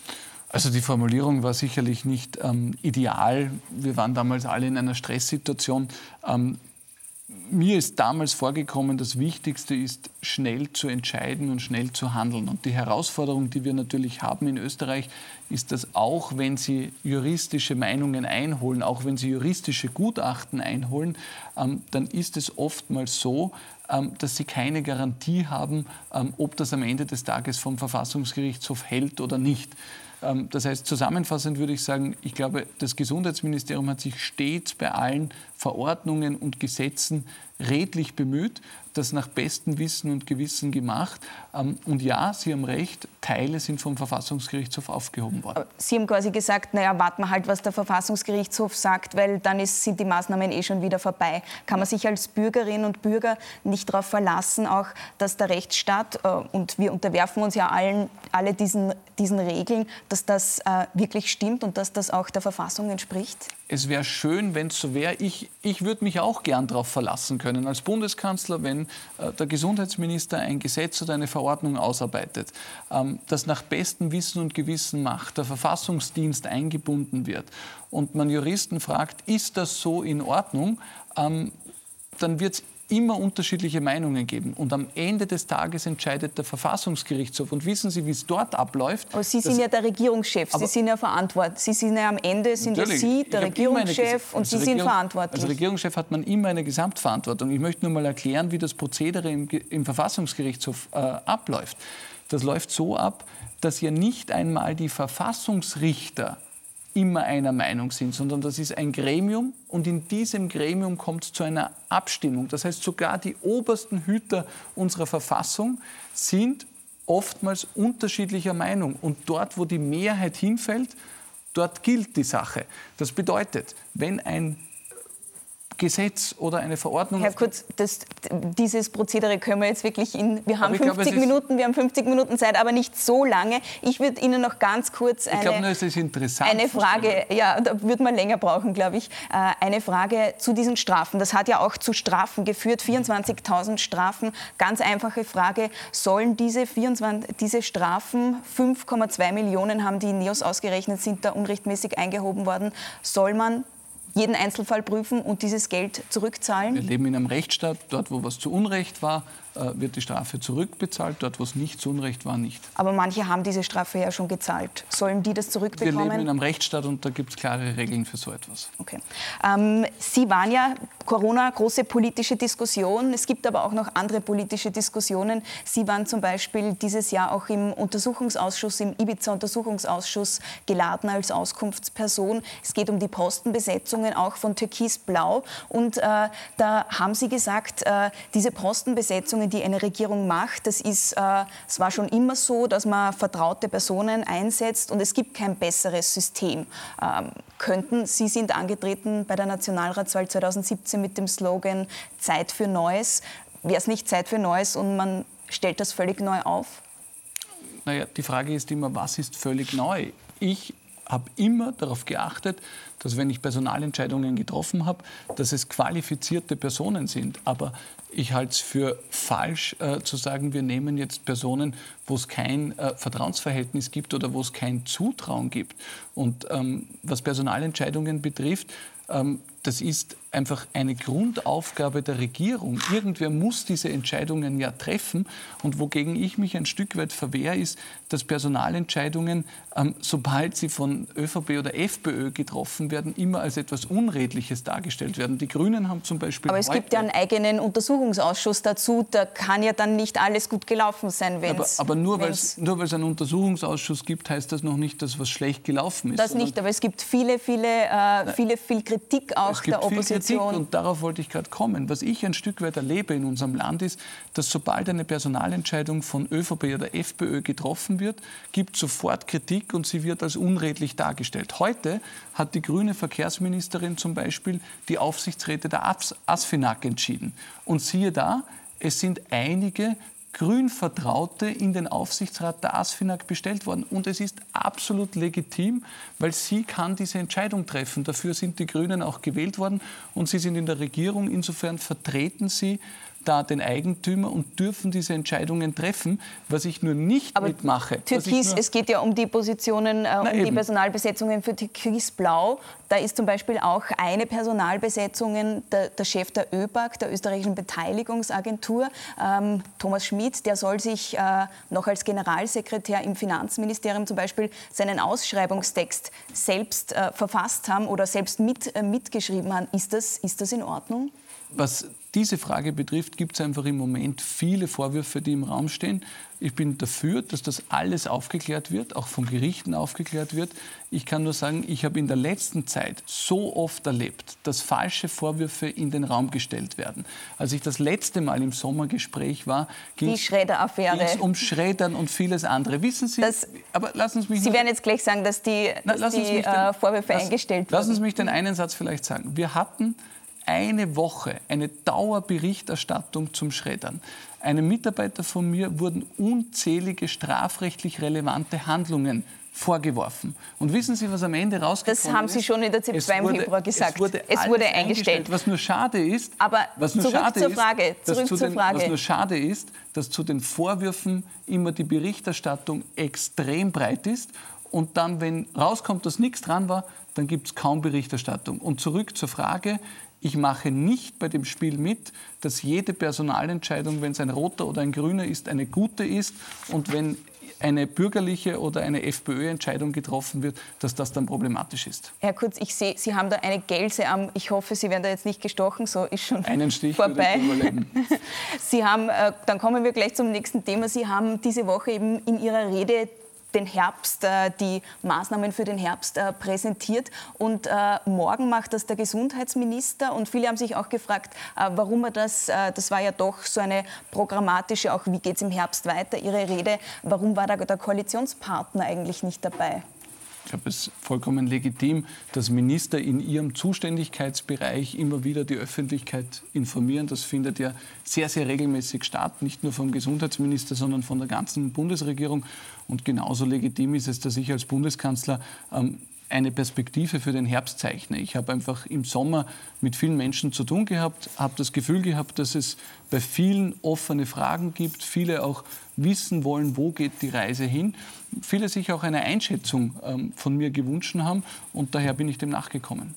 Also die Formulierung war sicherlich nicht ähm, ideal. Wir waren damals alle in einer Stresssituation. Ähm, mir ist damals vorgekommen, das Wichtigste ist, schnell zu entscheiden und schnell zu handeln. Und die Herausforderung, die wir natürlich haben in Österreich, ist, dass auch wenn Sie juristische Meinungen einholen, auch wenn Sie juristische Gutachten einholen, ähm, dann ist es oftmals so, ähm, dass Sie keine Garantie haben, ähm, ob das am Ende des Tages vom Verfassungsgerichtshof hält oder nicht. Ähm, das heißt, zusammenfassend würde ich sagen, ich glaube, das Gesundheitsministerium hat sich stets bei allen Verordnungen und Gesetzen redlich bemüht das nach bestem Wissen und Gewissen gemacht. Ähm, und ja, Sie haben recht, Teile sind vom Verfassungsgerichtshof aufgehoben worden. Sie haben quasi gesagt, naja, warten wir halt, was der Verfassungsgerichtshof sagt, weil dann ist, sind die Maßnahmen eh schon wieder vorbei. Kann man sich als Bürgerinnen und Bürger nicht darauf verlassen, auch dass der Rechtsstaat, äh, und wir unterwerfen uns ja allen, alle diesen, diesen Regeln, dass das äh, wirklich stimmt und dass das auch der Verfassung entspricht? Es wäre schön, wenn es so wäre. Ich, ich würde mich auch gern darauf verlassen können als Bundeskanzler, wenn äh, der Gesundheitsminister ein Gesetz oder eine Verordnung ausarbeitet, ähm, das nach bestem Wissen und Gewissen macht, der Verfassungsdienst eingebunden wird und man Juristen fragt, ist das so in Ordnung, ähm, dann wird es immer unterschiedliche Meinungen geben. Und am Ende des Tages entscheidet der Verfassungsgerichtshof. Und wissen Sie, wie es dort abläuft? Aber Sie sind ja der Regierungschef, Sie sind ja verantwortlich. Sie sind ja am Ende, sind ja Sie der Regierungschef und Sie Regierung, sind verantwortlich. Als Regierungschef hat man immer eine Gesamtverantwortung. Ich möchte nur mal erklären, wie das Prozedere im, im Verfassungsgerichtshof äh, abläuft. Das läuft so ab, dass ja nicht einmal die Verfassungsrichter immer einer Meinung sind, sondern das ist ein Gremium und in diesem Gremium kommt es zu einer Abstimmung. Das heißt, sogar die obersten Hüter unserer Verfassung sind oftmals unterschiedlicher Meinung. Und dort, wo die Mehrheit hinfällt, dort gilt die Sache. Das bedeutet, wenn ein Gesetz oder eine Verordnung. Herr Kurz, das, dieses Prozedere können wir jetzt wirklich in. Wir haben 50 glaube, Minuten, wir haben 50 Minuten Zeit, aber nicht so lange. Ich würde Ihnen noch ganz kurz eine, glaube, es ist interessant, eine Frage, ja, da würde man länger brauchen, glaube ich, äh, eine Frage zu diesen Strafen. Das hat ja auch zu Strafen geführt, 24.000 Strafen. Ganz einfache Frage: Sollen diese, 24, diese Strafen 5,2 Millionen haben die NEOS ausgerechnet, sind da unrechtmäßig eingehoben worden? Soll man jeden Einzelfall prüfen und dieses Geld zurückzahlen? Wir leben in einem Rechtsstaat. Dort, wo was zu Unrecht war, wird die Strafe zurückbezahlt. Dort, wo es nicht zu Unrecht war, nicht. Aber manche haben diese Strafe ja schon gezahlt. Sollen die das zurückbekommen? Wir leben in einem Rechtsstaat und da gibt es klare Regeln für so etwas. Okay. Ähm, Sie waren ja Corona, große politische Diskussion. Es gibt aber auch noch andere politische Diskussionen. Sie waren zum Beispiel dieses Jahr auch im Untersuchungsausschuss, im Ibiza-Untersuchungsausschuss geladen als Auskunftsperson. Es geht um die Postenbesetzungen auch von Türkis Blau. Und äh, da haben Sie gesagt, äh, diese Postenbesetzungen, die eine Regierung macht, das ist, äh, es war schon immer so, dass man vertraute Personen einsetzt und es gibt kein besseres System. Ähm, könnten, Sie sind angetreten bei der Nationalratswahl 2017 mit dem Slogan Zeit für Neues. Wäre es nicht Zeit für Neues und man stellt das völlig neu auf? Naja, die Frage ist immer, was ist völlig neu? Ich habe immer darauf geachtet, dass wenn ich Personalentscheidungen getroffen habe, dass es qualifizierte Personen sind. Aber ich halte es für falsch äh, zu sagen, wir nehmen jetzt Personen, wo es kein äh, Vertrauensverhältnis gibt oder wo es kein Zutrauen gibt. Und ähm, was Personalentscheidungen betrifft, ähm, das ist einfach eine Grundaufgabe der Regierung. Irgendwer muss diese Entscheidungen ja treffen. Und wogegen ich mich ein Stück weit verwehre, ist, dass Personalentscheidungen, ähm, sobald sie von ÖVP oder FPÖ getroffen werden, immer als etwas Unredliches dargestellt werden. Die Grünen haben zum Beispiel. Aber es gibt ja einen eigenen Untersuchungsausschuss dazu. Da kann ja dann nicht alles gut gelaufen sein, wenn es. Aber, aber nur weil es einen Untersuchungsausschuss gibt, heißt das noch nicht, dass was schlecht gelaufen ist. Das nicht, aber es gibt viele, viele, äh, viele, viel Kritik auch es gibt der Opposition. Viel Kritik und darauf wollte ich gerade kommen. Was ich ein Stück weit erlebe in unserem Land ist, dass sobald eine Personalentscheidung von ÖVP oder FPÖ getroffen wird, gibt sofort Kritik und sie wird als unredlich dargestellt. Heute hat die grüne Verkehrsministerin zum Beispiel die Aufsichtsräte der ASFINAG entschieden. Und siehe da, es sind einige Grünvertraute in den Aufsichtsrat der ASFINAG bestellt worden. Und es ist absolut legitim, weil sie kann diese Entscheidung treffen. Dafür sind die Grünen auch gewählt worden und sie sind in der Regierung. Insofern vertreten sie da den Eigentümer und dürfen diese Entscheidungen treffen. Was ich nur nicht Aber mitmache. Türkis, es geht ja um die Positionen, äh, um eben. die Personalbesetzungen für Türkis Blau. Da ist zum Beispiel auch eine Personalbesetzung der, der Chef der ÖBAG, der österreichischen Beteiligungsagentur, ähm, Thomas Schmidt, der soll sich äh, noch als Generalsekretär im Finanzministerium zum Beispiel seinen Ausschreibungstext selbst äh, verfasst haben oder selbst mit, äh, mitgeschrieben haben. Ist das, ist das in Ordnung? Was diese Frage betrifft, gibt es einfach im Moment viele Vorwürfe, die im Raum stehen. Ich bin dafür, dass das alles aufgeklärt wird, auch von Gerichten aufgeklärt wird. Ich kann nur sagen, ich habe in der letzten Zeit so oft erlebt, dass falsche Vorwürfe in den Raum gestellt werden. Als ich das letzte Mal im Sommergespräch war, ging es um Schreddern und vieles andere. Wissen Sie, das, aber lassen Sie mich... Sie werden jetzt gleich sagen, dass die, dass Na, die den, äh, Vorwürfe lass, eingestellt wurden. Lassen Sie mich den einen Satz vielleicht sagen. Wir hatten eine Woche eine Dauerberichterstattung zum Schreddern. Einem Mitarbeiter von mir wurden unzählige strafrechtlich relevante Handlungen vorgeworfen. Und wissen Sie, was am Ende rausgekommen ist? Das haben Sie schon in der ZIP2 im Februar gesagt. Es wurde, es wurde eingestellt. Was nur schade ist, aber was nur zurück schade zur Frage. Ist, zurück zur den, Frage. Was nur schade ist, dass zu den Vorwürfen immer die Berichterstattung extrem breit ist und dann, wenn rauskommt, dass nichts dran war, dann gibt es kaum Berichterstattung. Und zurück zur Frage, ich mache nicht bei dem Spiel mit, dass jede Personalentscheidung, wenn es ein roter oder ein grüner ist, eine gute ist und wenn eine bürgerliche oder eine FPÖ-Entscheidung getroffen wird, dass das dann problematisch ist. Herr Kurz, ich sehe, Sie haben da eine Gelse am, ich hoffe, Sie werden da jetzt nicht gestochen, so ist schon Einen Stich vorbei. Sie haben, äh, dann kommen wir gleich zum nächsten Thema. Sie haben diese Woche eben in Ihrer Rede den Herbst, äh, die Maßnahmen für den Herbst äh, präsentiert. Und äh, morgen macht das der Gesundheitsminister. Und viele haben sich auch gefragt, warum er das, das war ja doch so eine programmatische, auch wie geht es im Herbst weiter, Ihre Rede, warum war da der Koalitionspartner eigentlich nicht dabei? Ich glaube, es ist vollkommen legitim, dass Minister in ihrem Zuständigkeitsbereich immer wieder die Öffentlichkeit informieren. Das findet ja sehr, sehr regelmäßig statt, nicht nur vom Gesundheitsminister, sondern von der ganzen Bundesregierung. Und genauso legitim ist es, dass ich als Bundeskanzler ähm, eine Perspektive für den Herbst zeichne. Ich habe einfach im Sommer mit vielen Menschen zu tun gehabt, habe das Gefühl gehabt, dass es bei vielen offene Fragen gibt, viele auch wissen wollen, wo geht die Reise hin, viele sich auch eine Einschätzung ähm, von mir gewünscht haben und daher bin ich dem nachgekommen.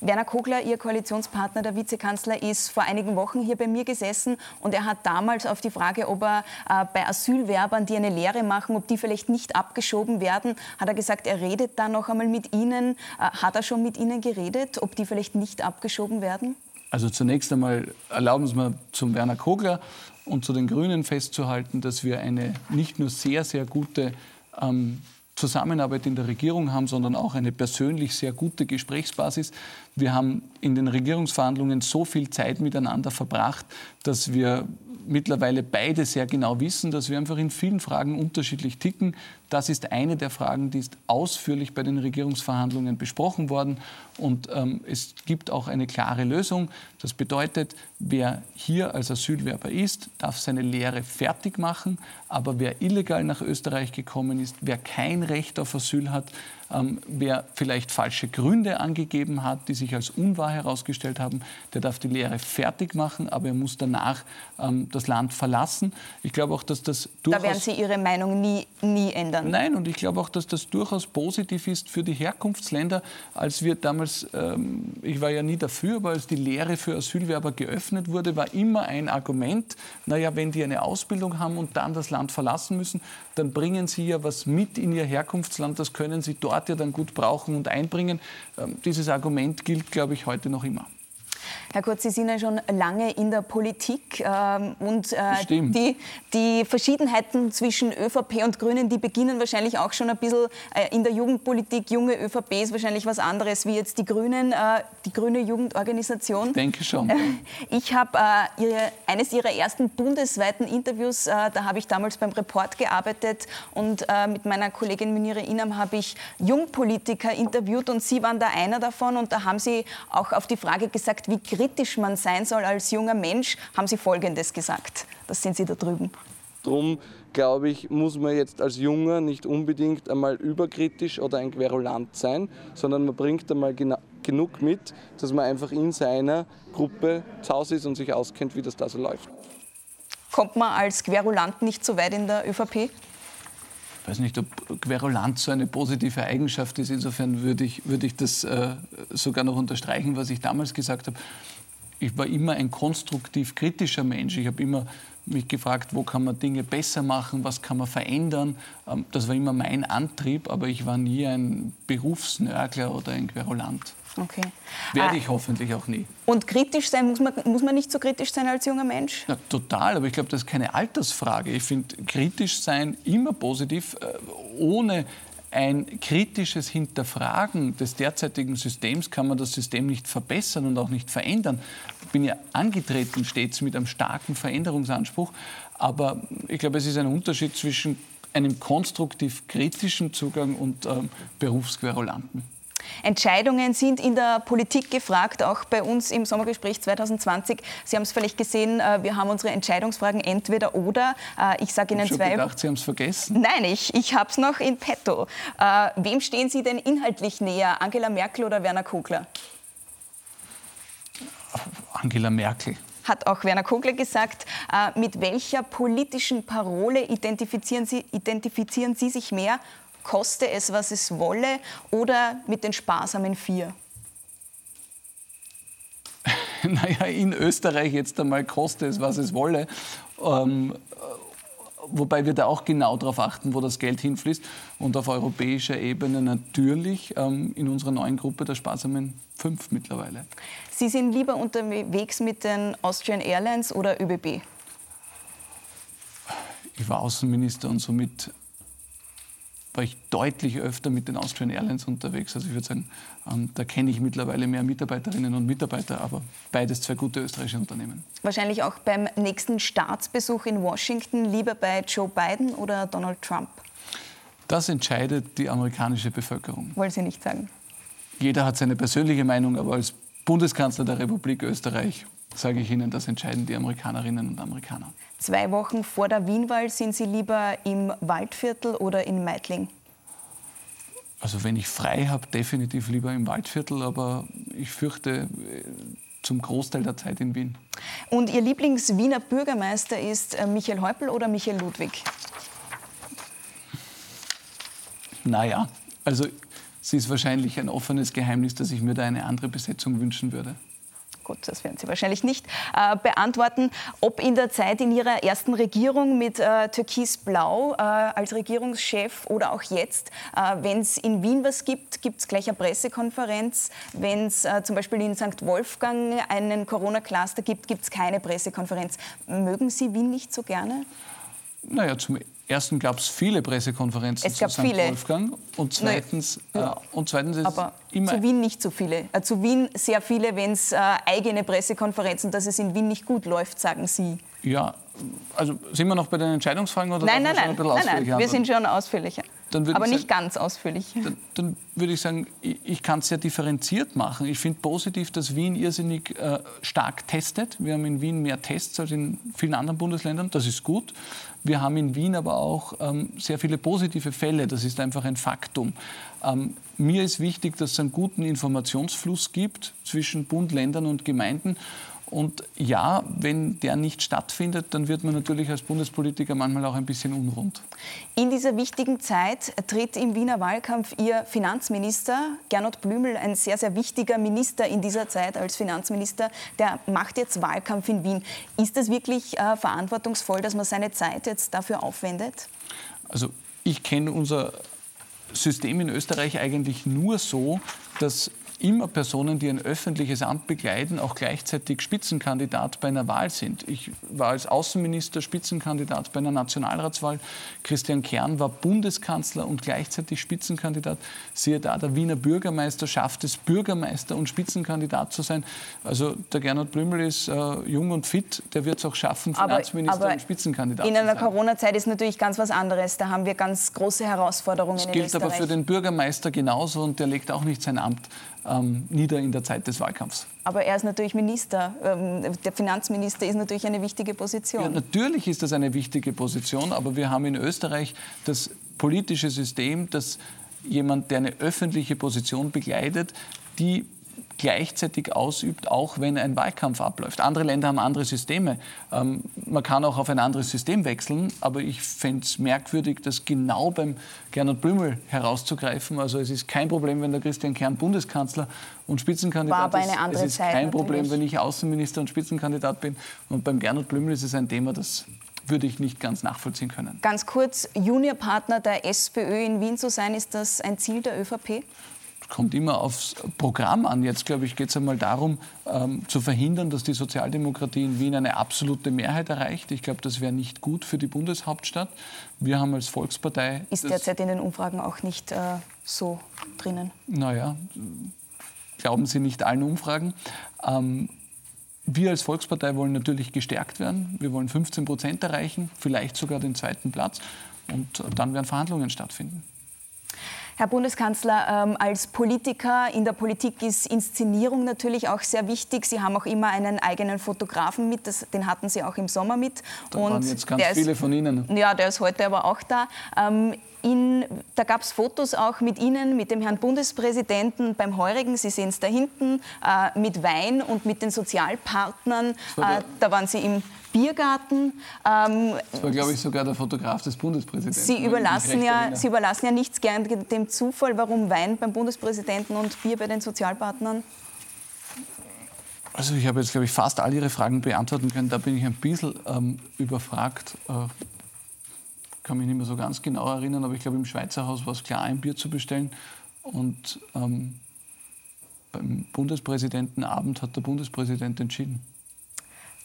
Werner Kogler, Ihr Koalitionspartner, der Vizekanzler, ist vor einigen Wochen hier bei mir gesessen und er hat damals auf die Frage, ob er äh, bei Asylwerbern, die eine Lehre machen, ob die vielleicht nicht abgeschoben werden, hat er gesagt, er redet da noch einmal mit Ihnen. Äh, hat er schon mit Ihnen geredet, ob die vielleicht nicht abgeschoben werden? Also zunächst einmal erlauben Sie mir zum Werner Kogler und zu den Grünen festzuhalten, dass wir eine nicht nur sehr, sehr gute ähm, Zusammenarbeit in der Regierung haben, sondern auch eine persönlich sehr gute Gesprächsbasis. Wir haben in den Regierungsverhandlungen so viel Zeit miteinander verbracht, dass wir mittlerweile beide sehr genau wissen, dass wir einfach in vielen Fragen unterschiedlich ticken. Das ist eine der Fragen, die ist ausführlich bei den Regierungsverhandlungen besprochen worden. Und ähm, es gibt auch eine klare Lösung. Das bedeutet, wer hier als Asylwerber ist, darf seine Lehre fertig machen. Aber wer illegal nach Österreich gekommen ist, wer kein Recht auf Asyl hat, ähm, wer vielleicht falsche Gründe angegeben hat, die sich als unwahr herausgestellt haben, der darf die Lehre fertig machen, aber er muss danach ähm, das Land verlassen. Ich glaube auch, dass das durchaus... Da werden Sie Ihre Meinung nie, nie ändern. Nein, und ich glaube auch, dass das durchaus positiv ist für die Herkunftsländer. Als wir damals, ähm, ich war ja nie dafür, aber als die Lehre für Asylwerber geöffnet wurde, war immer ein Argument, naja, wenn die eine Ausbildung haben und dann das Land verlassen müssen, dann bringen sie ja was mit in ihr Herkunftsland, das können sie dort ja dann gut brauchen und einbringen. Ähm, dieses Argument gilt, glaube ich, heute noch immer. Herr Kurz, Sie sind ja schon lange in der Politik ähm, und äh, die, die, Verschiedenheiten zwischen ÖVP und Grünen, die beginnen wahrscheinlich auch schon ein bisschen äh, in der Jugendpolitik. Junge ÖVP ist wahrscheinlich was anderes wie jetzt die Grünen, äh, die Grüne Jugendorganisation. Ich denke schon. Ich habe äh, ihre, eines Ihrer ersten bundesweiten Interviews, äh, da habe ich damals beim Report gearbeitet und äh, mit meiner Kollegin Munire Inam habe ich Jungpolitiker interviewt und Sie waren da einer davon und da haben Sie auch auf die Frage gesagt, wie kritisch man sein soll als junger Mensch, haben Sie Folgendes gesagt. Das sind Sie da drüben. Drum glaube ich, muss man jetzt als Junger nicht unbedingt einmal überkritisch oder ein Querulant sein, sondern man bringt einmal genug mit, dass man einfach in seiner Gruppe zu Hause ist und sich auskennt, wie das da so läuft. Kommt man als Querulant nicht so weit in der ÖVP? Ich weiß nicht, ob Querulanz so eine positive Eigenschaft ist. Insofern würde ich, würde ich das äh, sogar noch unterstreichen, was ich damals gesagt habe. Ich war immer ein konstruktiv kritischer Mensch. Ich habe immer mich gefragt, wo kann man Dinge besser machen, was kann man verändern. Ähm, das war immer mein Antrieb, aber ich war nie ein Berufsnörgler oder ein Querulant. Okay. Werde ich hoffentlich auch nie. Und kritisch sein, muss man, muss man nicht so kritisch sein als junger Mensch? Na, total, aber ich glaube, das ist keine Altersfrage. Ich finde kritisch sein immer positiv, äh, ohne ein kritisches Hinterfragen des derzeitigen Systems kann man das System nicht verbessern und auch nicht verändern. Ich bin ja angetreten stets mit einem starken Veränderungsanspruch, aber ich glaube, es ist ein Unterschied zwischen einem konstruktiv kritischen Zugang und ähm, Berufsquerulanten. Entscheidungen sind in der Politik gefragt, auch bei uns im Sommergespräch 2020. Sie haben es vielleicht gesehen, äh, wir haben unsere Entscheidungsfragen entweder oder. Äh, ich sage Ihnen ich zwei. Ich gedacht, Sie haben es vergessen. Nein, ich, ich habe es noch in petto. Äh, wem stehen Sie denn inhaltlich näher, Angela Merkel oder Werner Kogler? Angela Merkel hat auch Werner Kogler gesagt. mit welcher politischen Parole identifizieren Sie, identifizieren Sie sich mehr? Koste es, was es wolle, oder mit den sparsamen vier? naja, in Österreich jetzt einmal koste es, was es wolle. Ähm, wobei wir da auch genau darauf achten, wo das Geld hinfließt. Und auf europäischer Ebene natürlich ähm, in unserer neuen Gruppe der sparsamen fünf mittlerweile. Sie sind lieber unterwegs mit den Austrian Airlines oder ÖBB? Ich war Außenminister und somit war ich deutlich öfter mit den Austrian Airlines unterwegs. Also ich würde sagen, ähm, da kenne ich mittlerweile mehr Mitarbeiterinnen und Mitarbeiter, aber beides zwei gute österreichische Unternehmen. Wahrscheinlich auch beim nächsten Staatsbesuch in Washington lieber bei Joe Biden oder Donald Trump? Das entscheidet die amerikanische Bevölkerung. Wollen Sie nicht sagen? Jeder hat seine persönliche Meinung, aber als Bundeskanzler der Republik Österreich sage ich Ihnen, das entscheiden die Amerikanerinnen und Amerikaner. Zwei Wochen vor der Wienwahl sind Sie lieber im Waldviertel oder in Meidling? Also wenn ich frei habe, definitiv lieber im Waldviertel, aber ich fürchte äh, zum Großteil der Zeit in Wien. Und Ihr Lieblings-Wiener Bürgermeister ist äh, Michael Häupl oder Michael Ludwig? Naja, also es ist wahrscheinlich ein offenes Geheimnis, dass ich mir da eine andere Besetzung wünschen würde. Gut, das werden Sie wahrscheinlich nicht äh, beantworten. Ob in der Zeit in Ihrer ersten Regierung mit äh, Türkis-Blau äh, als Regierungschef oder auch jetzt, äh, wenn es in Wien was gibt, gibt es gleich eine Pressekonferenz. Wenn es äh, zum Beispiel in St. Wolfgang einen Corona-Cluster gibt, gibt es keine Pressekonferenz. Mögen Sie Wien nicht so gerne? Naja, zum ersten gab es viele Pressekonferenzen es zu St. viele. Wolfgang und zweitens, ja. äh, und zweitens ist Aber immer zu Wien nicht so viele. Äh, zu Wien sehr viele, wenn es äh, eigene Pressekonferenzen, dass es in Wien nicht gut läuft, sagen Sie. Ja, also sind wir noch bei den Entscheidungsfragen oder nein, nein, nein, nein, nein, nein, wir sind schon ausführlicher. Aber nicht sagen, ganz ausführlich. Dann, dann, würde ich sagen, ich, ich kann es sehr differenziert machen. Ich finde positiv, dass Wien irrsinnig äh, stark testet. Wir haben in Wien mehr Tests als in vielen anderen Bundesländern. Das ist gut. Wir haben in Wien aber auch ähm, sehr viele positive Fälle. Das ist einfach ein Faktum. Ähm, mir ist wichtig, dass es einen guten Informationsfluss gibt zwischen Bund, Ländern und Gemeinden. Und ja, wenn der nicht stattfindet, dann wird man natürlich als Bundespolitiker manchmal auch ein bisschen unrund. In dieser wichtigen Zeit tritt im Wiener Wahlkampf Ihr Finanzminister, Gernot Blümel, ein sehr, sehr wichtiger Minister in dieser Zeit als Finanzminister, der macht jetzt Wahlkampf in Wien. Ist es wirklich äh, verantwortungsvoll, dass man seine Zeit jetzt dafür aufwendet? Also ich kenne unser System in Österreich eigentlich nur so, dass immer Personen, die ein öffentliches Amt begleiten, auch gleichzeitig Spitzenkandidat bei einer Wahl sind. Ich war als Außenminister Spitzenkandidat bei einer Nationalratswahl. Christian Kern war Bundeskanzler und gleichzeitig Spitzenkandidat. Siehe da, der Wiener Bürgermeister schafft es, Bürgermeister und Spitzenkandidat zu sein. Also der Gernot Blümel ist äh, jung und fit, der wird es auch schaffen, Finanzminister aber, aber und Spitzenkandidat zu sein. In einer Corona-Zeit ist natürlich ganz was anderes. Da haben wir ganz große Herausforderungen das gilt aber für den Bürgermeister genauso und der legt auch nicht sein Amt ähm, nieder in der Zeit des Wahlkampfs. Aber er ist natürlich Minister. Ähm, der Finanzminister ist natürlich eine wichtige Position. Ja, natürlich ist das eine wichtige Position, aber wir haben in Österreich das politische System, dass jemand, der eine öffentliche Position begleitet, die gleichzeitig ausübt, auch wenn ein Wahlkampf abläuft. Andere Länder haben andere Systeme. Ähm, man kann auch auf ein anderes System wechseln, aber ich fände es merkwürdig, das genau beim Gernot Blümel herauszugreifen. Also es ist kein Problem, wenn der Christian Kern Bundeskanzler und Spitzenkandidat War aber eine andere ist. Es ist Zeit kein natürlich. Problem, wenn ich Außenminister und Spitzenkandidat bin. Und beim Gernot Blümel ist es ein Thema, das würde ich nicht ganz nachvollziehen können. Ganz kurz, Juniorpartner der SPÖ in Wien zu sein, ist das ein Ziel der ÖVP? Kommt immer aufs Programm an. Jetzt, glaube ich, geht es einmal darum, ähm, zu verhindern, dass die Sozialdemokratie in Wien eine absolute Mehrheit erreicht. Ich glaube, das wäre nicht gut für die Bundeshauptstadt. Wir haben als Volkspartei. Ist derzeit in den Umfragen auch nicht äh, so drinnen? Naja, glauben Sie nicht allen Umfragen. Ähm, wir als Volkspartei wollen natürlich gestärkt werden. Wir wollen 15 Prozent erreichen, vielleicht sogar den zweiten Platz. Und dann werden Verhandlungen stattfinden. Herr Bundeskanzler, ähm, als Politiker in der Politik ist Inszenierung natürlich auch sehr wichtig. Sie haben auch immer einen eigenen Fotografen mit, das, den hatten Sie auch im Sommer mit. Da und waren jetzt ganz viele ist, von Ihnen. Ja, der ist heute aber auch da. Ähm, in, da gab es Fotos auch mit Ihnen, mit dem Herrn Bundespräsidenten beim Heurigen, Sie sehen es da hinten, äh, mit Wein und mit den Sozialpartnern. Äh, da waren Sie im Biergarten. Ähm, das war, glaube ich, sogar der Fotograf des Bundespräsidenten. Sie überlassen, ja, Sie überlassen ja nichts gern dem Zufall. Warum Wein beim Bundespräsidenten und Bier bei den Sozialpartnern? Also ich habe jetzt, glaube ich, fast all Ihre Fragen beantworten können. Da bin ich ein bisschen ähm, überfragt. Äh, kann mich nicht mehr so ganz genau erinnern, aber ich glaube, im Schweizer Haus war es klar, ein Bier zu bestellen. Und ähm, beim Bundespräsidentenabend hat der Bundespräsident entschieden.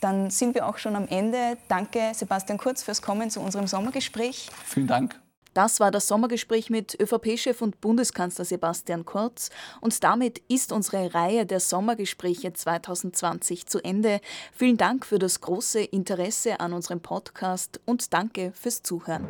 Dann sind wir auch schon am Ende. Danke, Sebastian Kurz, fürs Kommen zu unserem Sommergespräch. Vielen Dank. Das war das Sommergespräch mit ÖVP-Chef und Bundeskanzler Sebastian Kurz. Und damit ist unsere Reihe der Sommergespräche 2020 zu Ende. Vielen Dank für das große Interesse an unserem Podcast und danke fürs Zuhören.